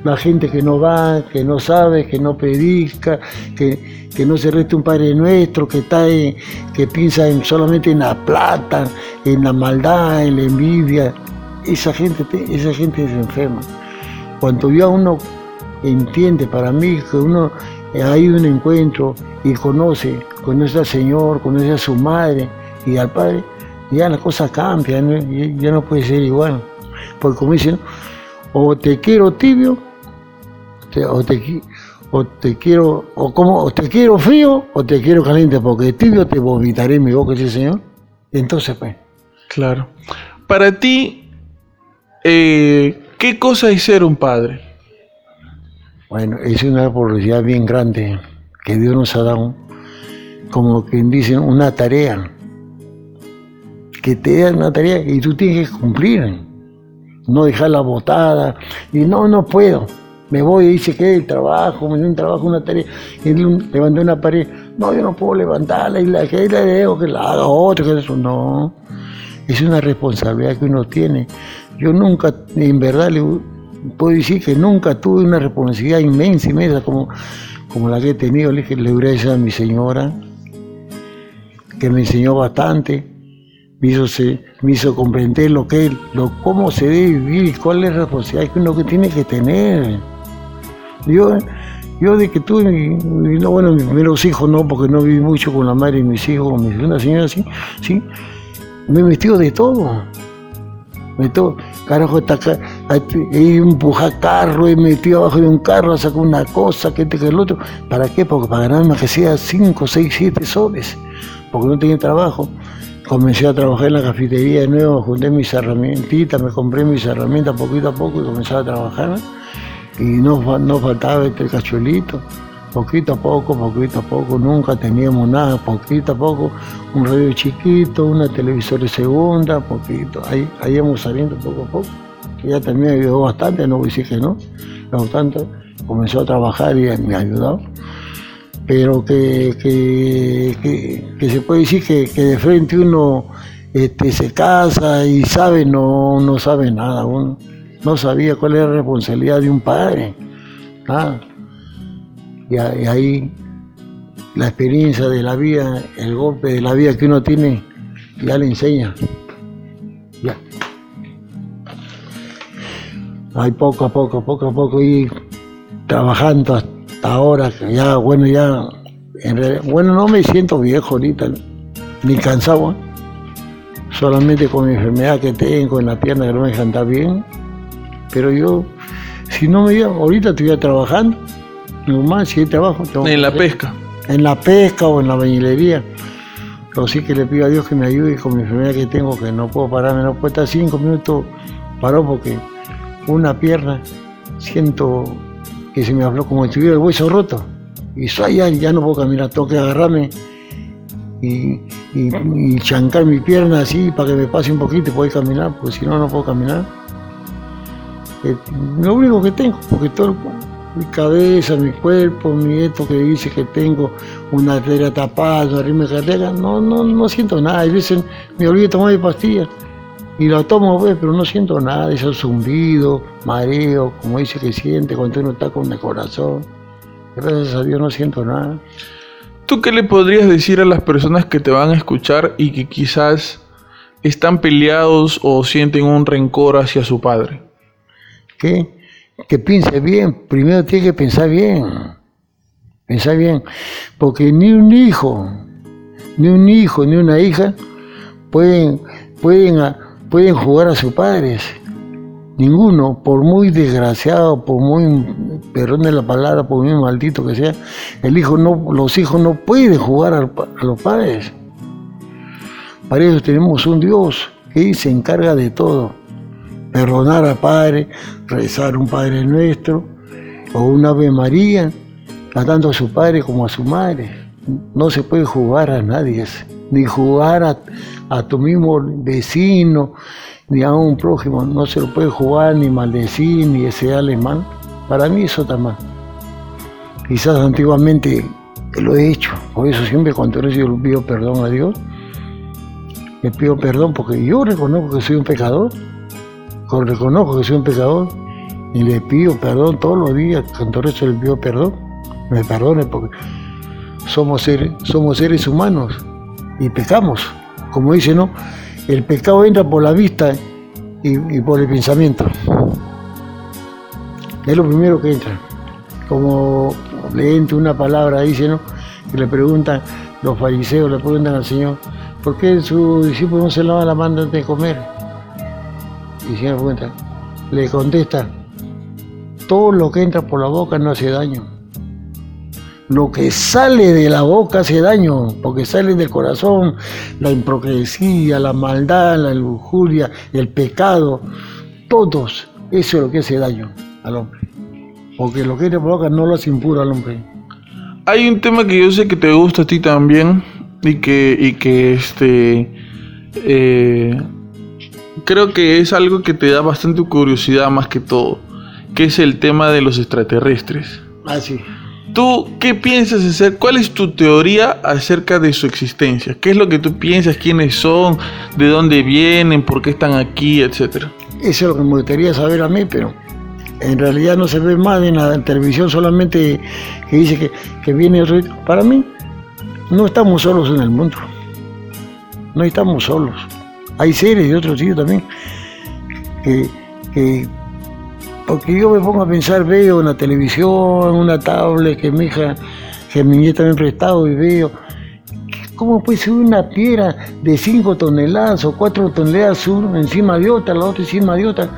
La gente que no va, que no sabe, que no predica, que, que no se resta un Padre Nuestro, que, está que piensa en, solamente en la plata, en la maldad, en la envidia. Esa gente, esa gente es enferma. Cuando yo a uno entiende para mí que uno ha ido a un encuentro y conoce, conoce al Señor, conoce a su madre y al Padre, ya la cosa cambia, ya no puede ser igual. Porque como dicen, o te quiero tibio, o, te, o te quiero, o como, o te quiero frío, o te quiero caliente, porque tibio te vomitaré en mi boca, ese Señor. Entonces, pues. Claro. Para ti, eh, ¿qué cosa es ser un padre? Bueno, es una publicidad bien grande que Dios nos ha dado, como quien dice, una tarea. Que te dan una tarea y tú tienes que cumplir. No dejarla botada. Y no, no puedo. Me voy y dice que el trabajo, me dio un trabajo, una tarea. Y levanté una pared. No, yo no puedo levantarla y la que la dejo que la haga otro, que eso. No. Es una responsabilidad que uno tiene. Yo nunca, en verdad, le puedo decir que nunca tuve una responsabilidad inmensa, inmensa como, como la que he tenido. Le dije, le a mi señora, que me enseñó bastante. Me hizo, me hizo comprender lo que es, lo, cómo se debe vivir y cuál es la responsabilidad que uno que tiene que tener. Yo, yo de que tuve, no, bueno, mis primeros hijos no, porque no viví mucho con la madre y mis hijos, con mi segunda señora, sí, sí, me vestido de todo. De todo. Carajo, está acá, he empujado carro, he metido abajo de un carro, sacado una cosa, que este, que el otro. ¿Para qué? Porque para ganar más que sea 5, 6, 7 soles, porque no tenía trabajo. Comencé a trabajar en la cafetería de nuevo, junté mis herramientitas, me compré mis herramientas poquito a poco y comencé a trabajar y no, no faltaba este cachuelito, poquito a poco, poquito a poco, nunca teníamos nada, poquito a poco, un radio chiquito, una televisor de segunda, poquito, ahí, ahí íbamos saliendo poco a poco, ya también ayudó bastante, no voy a decir que no, pero tanto comenzó a trabajar y me ayudado, pero que, que, se puede decir que, de frente uno este, se casa y sabe, no, no sabe nada uno no sabía cuál era la responsabilidad de un padre. Y, ahí la experiencia de la vida, el golpe de la vida que uno tiene, ya le enseña. Ya. Ahí poco a poco, poco a poco ir trabajando hasta ahora, ya, bueno, ya, bueno, no me siento viejo ahorita, ni cansado, ¿eh? solamente con mi enfermedad que tengo en la pierna que no me andar bien, pero yo, si no me iba, ahorita estoy trabajando, normal, si hay trabajo. en la pesca. En la pesca o en la bañilería. Pero sí que le pido a Dios que me ayude con mi enfermedad que tengo, que no puedo pararme, no puedo estar cinco minutos parado porque una pierna siento que se me habló como si tuviera el hueso roto. Y soy ya, ya no puedo caminar, tengo que agarrarme y, y, chancar mi pierna así para que me pase un poquito y poder caminar, porque si no, no puedo caminar lo único que tengo, porque todo mi cabeza, mi cuerpo, mi esto que dice que tengo una arteria tapada, arriba de cartera, no, no, no siento nada. Hay veces me olvido de tomar mi pastilla y la tomo, pues, pero no siento nada, de esos zumbido, mareo, como dice que siente cuando uno está con el corazón. Gracias a Dios no siento nada. ¿Tú qué le podrías decir a las personas que te van a escuchar y que quizás están peleados o sienten un rencor hacia su padre? que, piense bien, primero tiene que pensar bien, pensar bien, porque ni un hijo, ni un hijo, ni una hija pueden, pueden, pueden jugar a sus padres. Ninguno, por muy desgraciado, por muy, perdón la palabra, por muy maldito que sea, el hijo no, los hijos no pueden jugar a los padres. Para eso tenemos un Dios que se encarga de todo perdonar al Padre, rezar un Padre Nuestro o un Ave María, tanto a su padre como a su madre. No se puede jugar a nadie, ni jugar a, tu mismo vecino, ni a un prójimo. No se lo puede jugar ni maldecir, ni ese alemán. Para mí eso está mal. Quizás antiguamente lo he hecho, por eso siempre cuando yo le pido perdón a Dios, le pido perdón porque yo reconozco que soy un pecador reconozco que soy un pecador y le pido perdón todos los días, con eso le pido perdón, me perdone porque somos seres, somos seres humanos y pecamos. Como dice, ¿no? El pecado entra por la vista y, por el pensamiento. Es lo primero que entra. Como le entra una palabra, dice, ¿no? Le preguntan, los fariseos le preguntan al Señor, ¿por qué su discípulo no se lava la mano antes de comer? y se cuenta, le contesta, todo lo que entra por la boca no hace daño. Lo que sale de la boca hace daño, porque sale del corazón la improcresía, la maldad, la lujuria, el pecado, todos, eso es lo que hace daño al hombre. Porque lo que la boca no lo hace impuro al hombre. Hay un tema que yo sé que te gusta a ti también y que, y que este, eh, creo que es algo que te da bastante curiosidad más que todo, que es el tema de los extraterrestres. Ah, sí. ¿Tú qué piensas hacer? ¿Cuál es tu teoría acerca de su existencia? ¿Qué es lo que tú piensas? ¿Quiénes son? ¿De dónde vienen? ¿Por qué están aquí? Etcétera. Eso es lo que me gustaría saber a mí, pero en realidad no se ve más en la televisión, solamente que dice que, que viene otro. Para mí, no estamos solos en el mundo. No estamos solos Hay seres de otros sitios también que, que porque yo me pongo a pensar, veo en la televisión, una tablet que mi hija, que mi nieta me ha prestado y veo, ¿cómo puede subir una piedra de 5 toneladas o 4 toneladas una encima de otra, la otra encima de otra?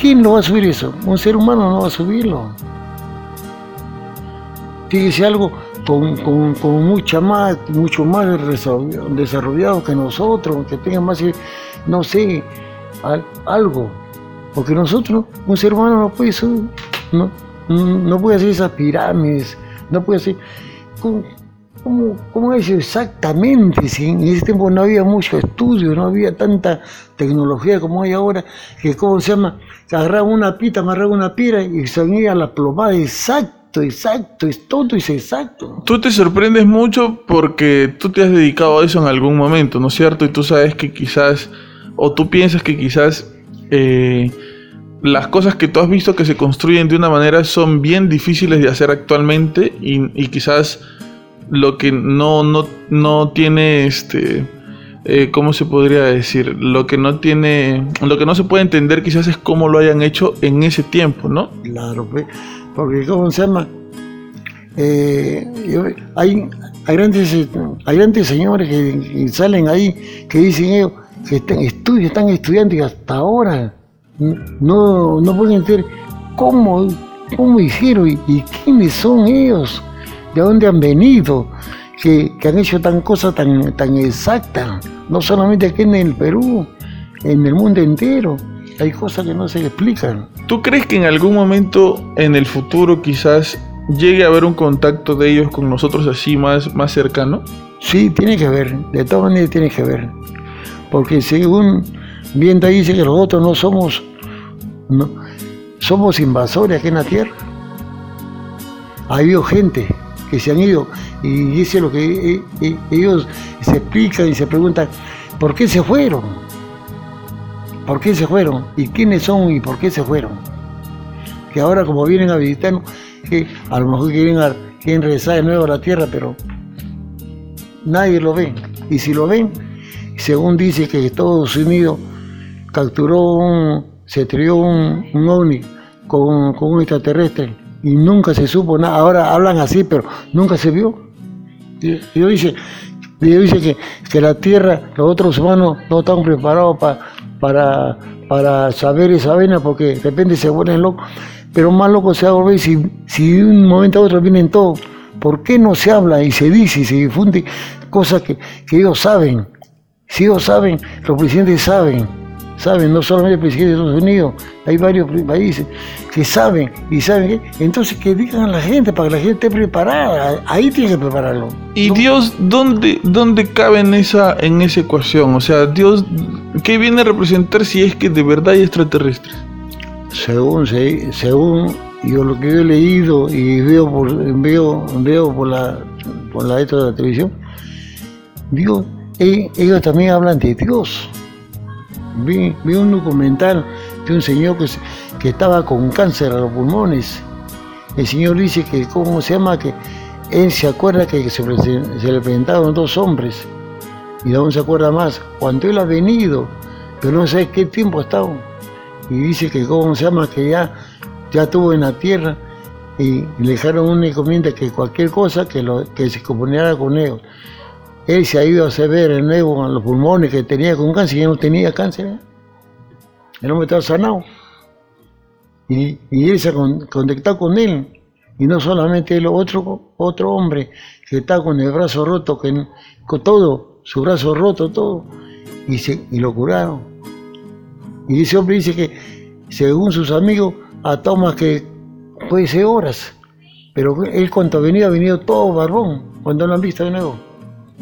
¿Quién lo va a subir eso? Un ser humano no va a subirlo. Fíjese algo con, con, mucha más, mucho más desarrollado que nosotros, que tenga más, no sé, algo. Porque nosotros, un ser humano no puede subir, no, no puede hacer esas pirámides, no puede hacer. ¿Cómo, cómo, es exactamente? Si en ese tiempo no había mucho estudio, no había tanta tecnología como hay ahora, que, ¿cómo se llama? Agarraba una pita, amarraba una pira y se unía la plomada exacto, exacto, es todo es exacto. Tú te sorprendes mucho porque tú te has dedicado a eso en algún momento, ¿no es cierto? Y tú sabes que quizás, o tú piensas que quizás eh, las cosas que tú has visto que se construyen de una manera son bien difíciles de hacer actualmente y, quizás lo que no, no, no tiene este... Eh, ¿Cómo se podría decir? Lo que no tiene, lo que no se puede entender quizás es cómo lo hayan hecho en ese tiempo, ¿no? Claro, porque ¿cómo se llama? Eh, hay, hay, grandes, hay grandes señores que, salen ahí que dicen ellos, que están, estudios, están estudiando y hasta ahora no, no pueden entender cómo, cómo hicieron y, quiénes son ellos, de dónde han venido, que, han hecho tan cosa tan, tan exacta, no solamente aquí en el Perú, en el mundo entero. Hay cosas que no se explican. ¿Tú crees que en algún momento en el futuro quizás llegue a haber un contacto de ellos con nosotros así más, más cercano? Sí, tiene que haber, de todas maneras tiene que haber porque según bien te dice que nosotros no somos, no, somos invasores aquí en la tierra. Ha habido gente que se han ido y dice lo que eh, eh, ellos se explican y se preguntan, ¿por qué se fueron? ¿Por qué se fueron? ¿Y quiénes son y por qué se fueron? Que ahora como vienen a visitarnos, que a lo mejor quieren, quieren regresar de nuevo a la tierra, pero nadie lo ve. Y si lo ven, según dice que Estados Unidos capturó un, se trió un, un ovni con, un extraterrestre y nunca se supo nada. Ahora hablan así, pero nunca se vio. Y, ellos dice, dice que, que, la Tierra, los otros humanos no están preparados para, para saber esa vena porque de repente se vuelven locos. Pero más loco se va a volver si, si de un momento a otro vienen todos. ¿Por qué no se habla y se dice y se difunde cosas que, que ellos saben? Si ellos saben, los presidentes saben, saben, no solamente el presidente de Estados Unidos, hay varios países que saben y saben que, entonces que digan a la gente para que la gente esté preparada, ahí tiene que prepararlo. ¿Y Dios dónde, dónde cabe en esa, en esa ecuación? O sea, Dios, ¿qué viene a representar si es que de verdad hay extraterrestres? Según, según yo lo que yo he leído y veo por, veo, veo por la por la, de la televisión, Dios ellos también hablan de Dios. Vi, un documental de un señor que, que estaba con cáncer a los pulmones. El señor dice que, ¿cómo se llama? Que él se acuerda que se, le presentaron dos hombres y aún se acuerda más. Cuando él ha venido, pero no sé qué tiempo ha estado. Y dice que, ¿cómo se llama? Que ya, ya estuvo en la tierra y le dejaron una encomienda que cualquier cosa que, lo, que se comunicara con ellos. Él se ha ido a hacer ver el nuevo con los pulmones que tenía con cáncer, ya no tenía cáncer. ¿eh? El hombre estaba sanado. Y, él se ha conectado con él. Y no solamente el otro, otro hombre que está con el brazo roto, que, con todo, su brazo roto, todo, y, se, y lo curaron. Y ese hombre dice que, según sus amigos, a tomas que puede ser horas. Pero él cuando ha venido, ha venido todo barbón, cuando lo han visto de nuevo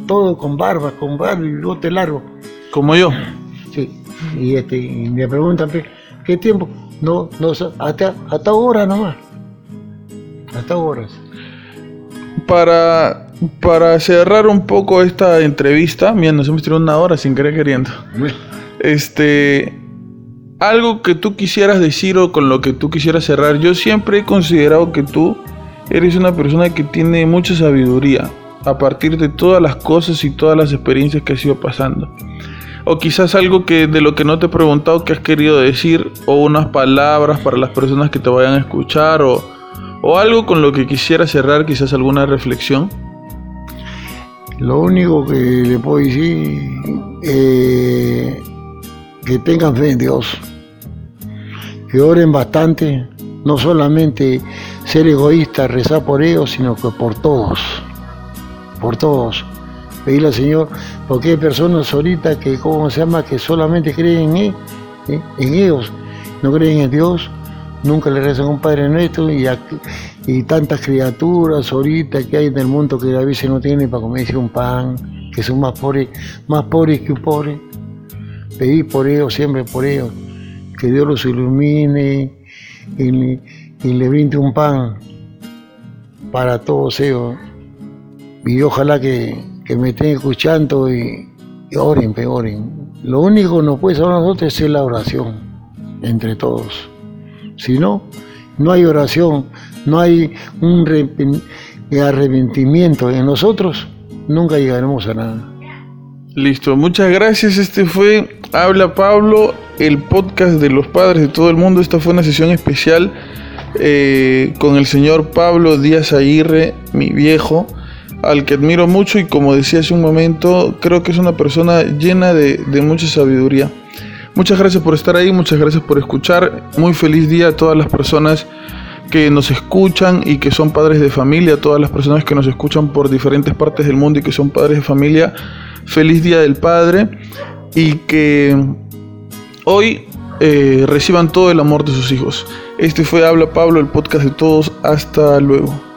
todo con barba, con barba y bote largo. Como yo. Sí, y, este, me preguntan, ¿qué tiempo? No, no, hasta, hasta ahora nomás. Hasta horas. Para, para cerrar un poco esta entrevista, mira, nos hemos tirado una hora sin querer queriendo. Este, algo que tú quisieras decir o con lo que tú quisieras cerrar. Yo siempre he considerado que tú eres una persona que tiene mucha sabiduría a partir de todas las cosas y todas las experiencias que has ido pasando. o quizás algo que de lo que no te he preguntado que has querido decir, o unas palabras para las personas que te vayan a escuchar, o, o algo con lo que quisiera cerrar, quizás alguna reflexión. Lo único que le puedo decir eh, que tengan fe en Dios, que oren bastante, no solamente ser egoísta, rezar por ellos, sino que por todos, por todos. Pedirle al Señor, porque hay personas ahorita que, ¿cómo se llama?, que solamente creen en, ¿eh? en ellos, no creen en Dios, nunca le rezan a un Padre Nuestro y, y tantas criaturas ahorita que hay en el mundo que a veces no tienen para comerse un pan, que son más pobres, más pobres que un pobre. Pedir por ellos, siempre por ellos, que Dios los ilumine y, y le brinde un pan para todos ellos. Y ojalá que, me estén escuchando y, oren, oren. Lo único que nos puede salvar a nosotros es la oración entre todos. Si no, no hay oración, no hay un arrepentimiento en nosotros, nunca llegaremos a nada. Listo, muchas gracias. Este fue Habla Pablo, el podcast de los padres de todo el mundo. Esta fue una sesión especial eh, con el señor Pablo Díaz Aguirre, mi viejo, al que admiro mucho y como decía hace un momento, creo que es una persona llena de mucha sabiduría. Muchas gracias por estar ahí, muchas gracias por escuchar. Muy feliz día a todas las personas que nos escuchan y que son padres de familia, a todas las personas que nos escuchan por diferentes partes del mundo y que son padres de familia. Feliz Día del Padre y que hoy eh, reciban todo el amor de sus hijos. Este fue Habla Pablo, el podcast de todos. Hasta luego.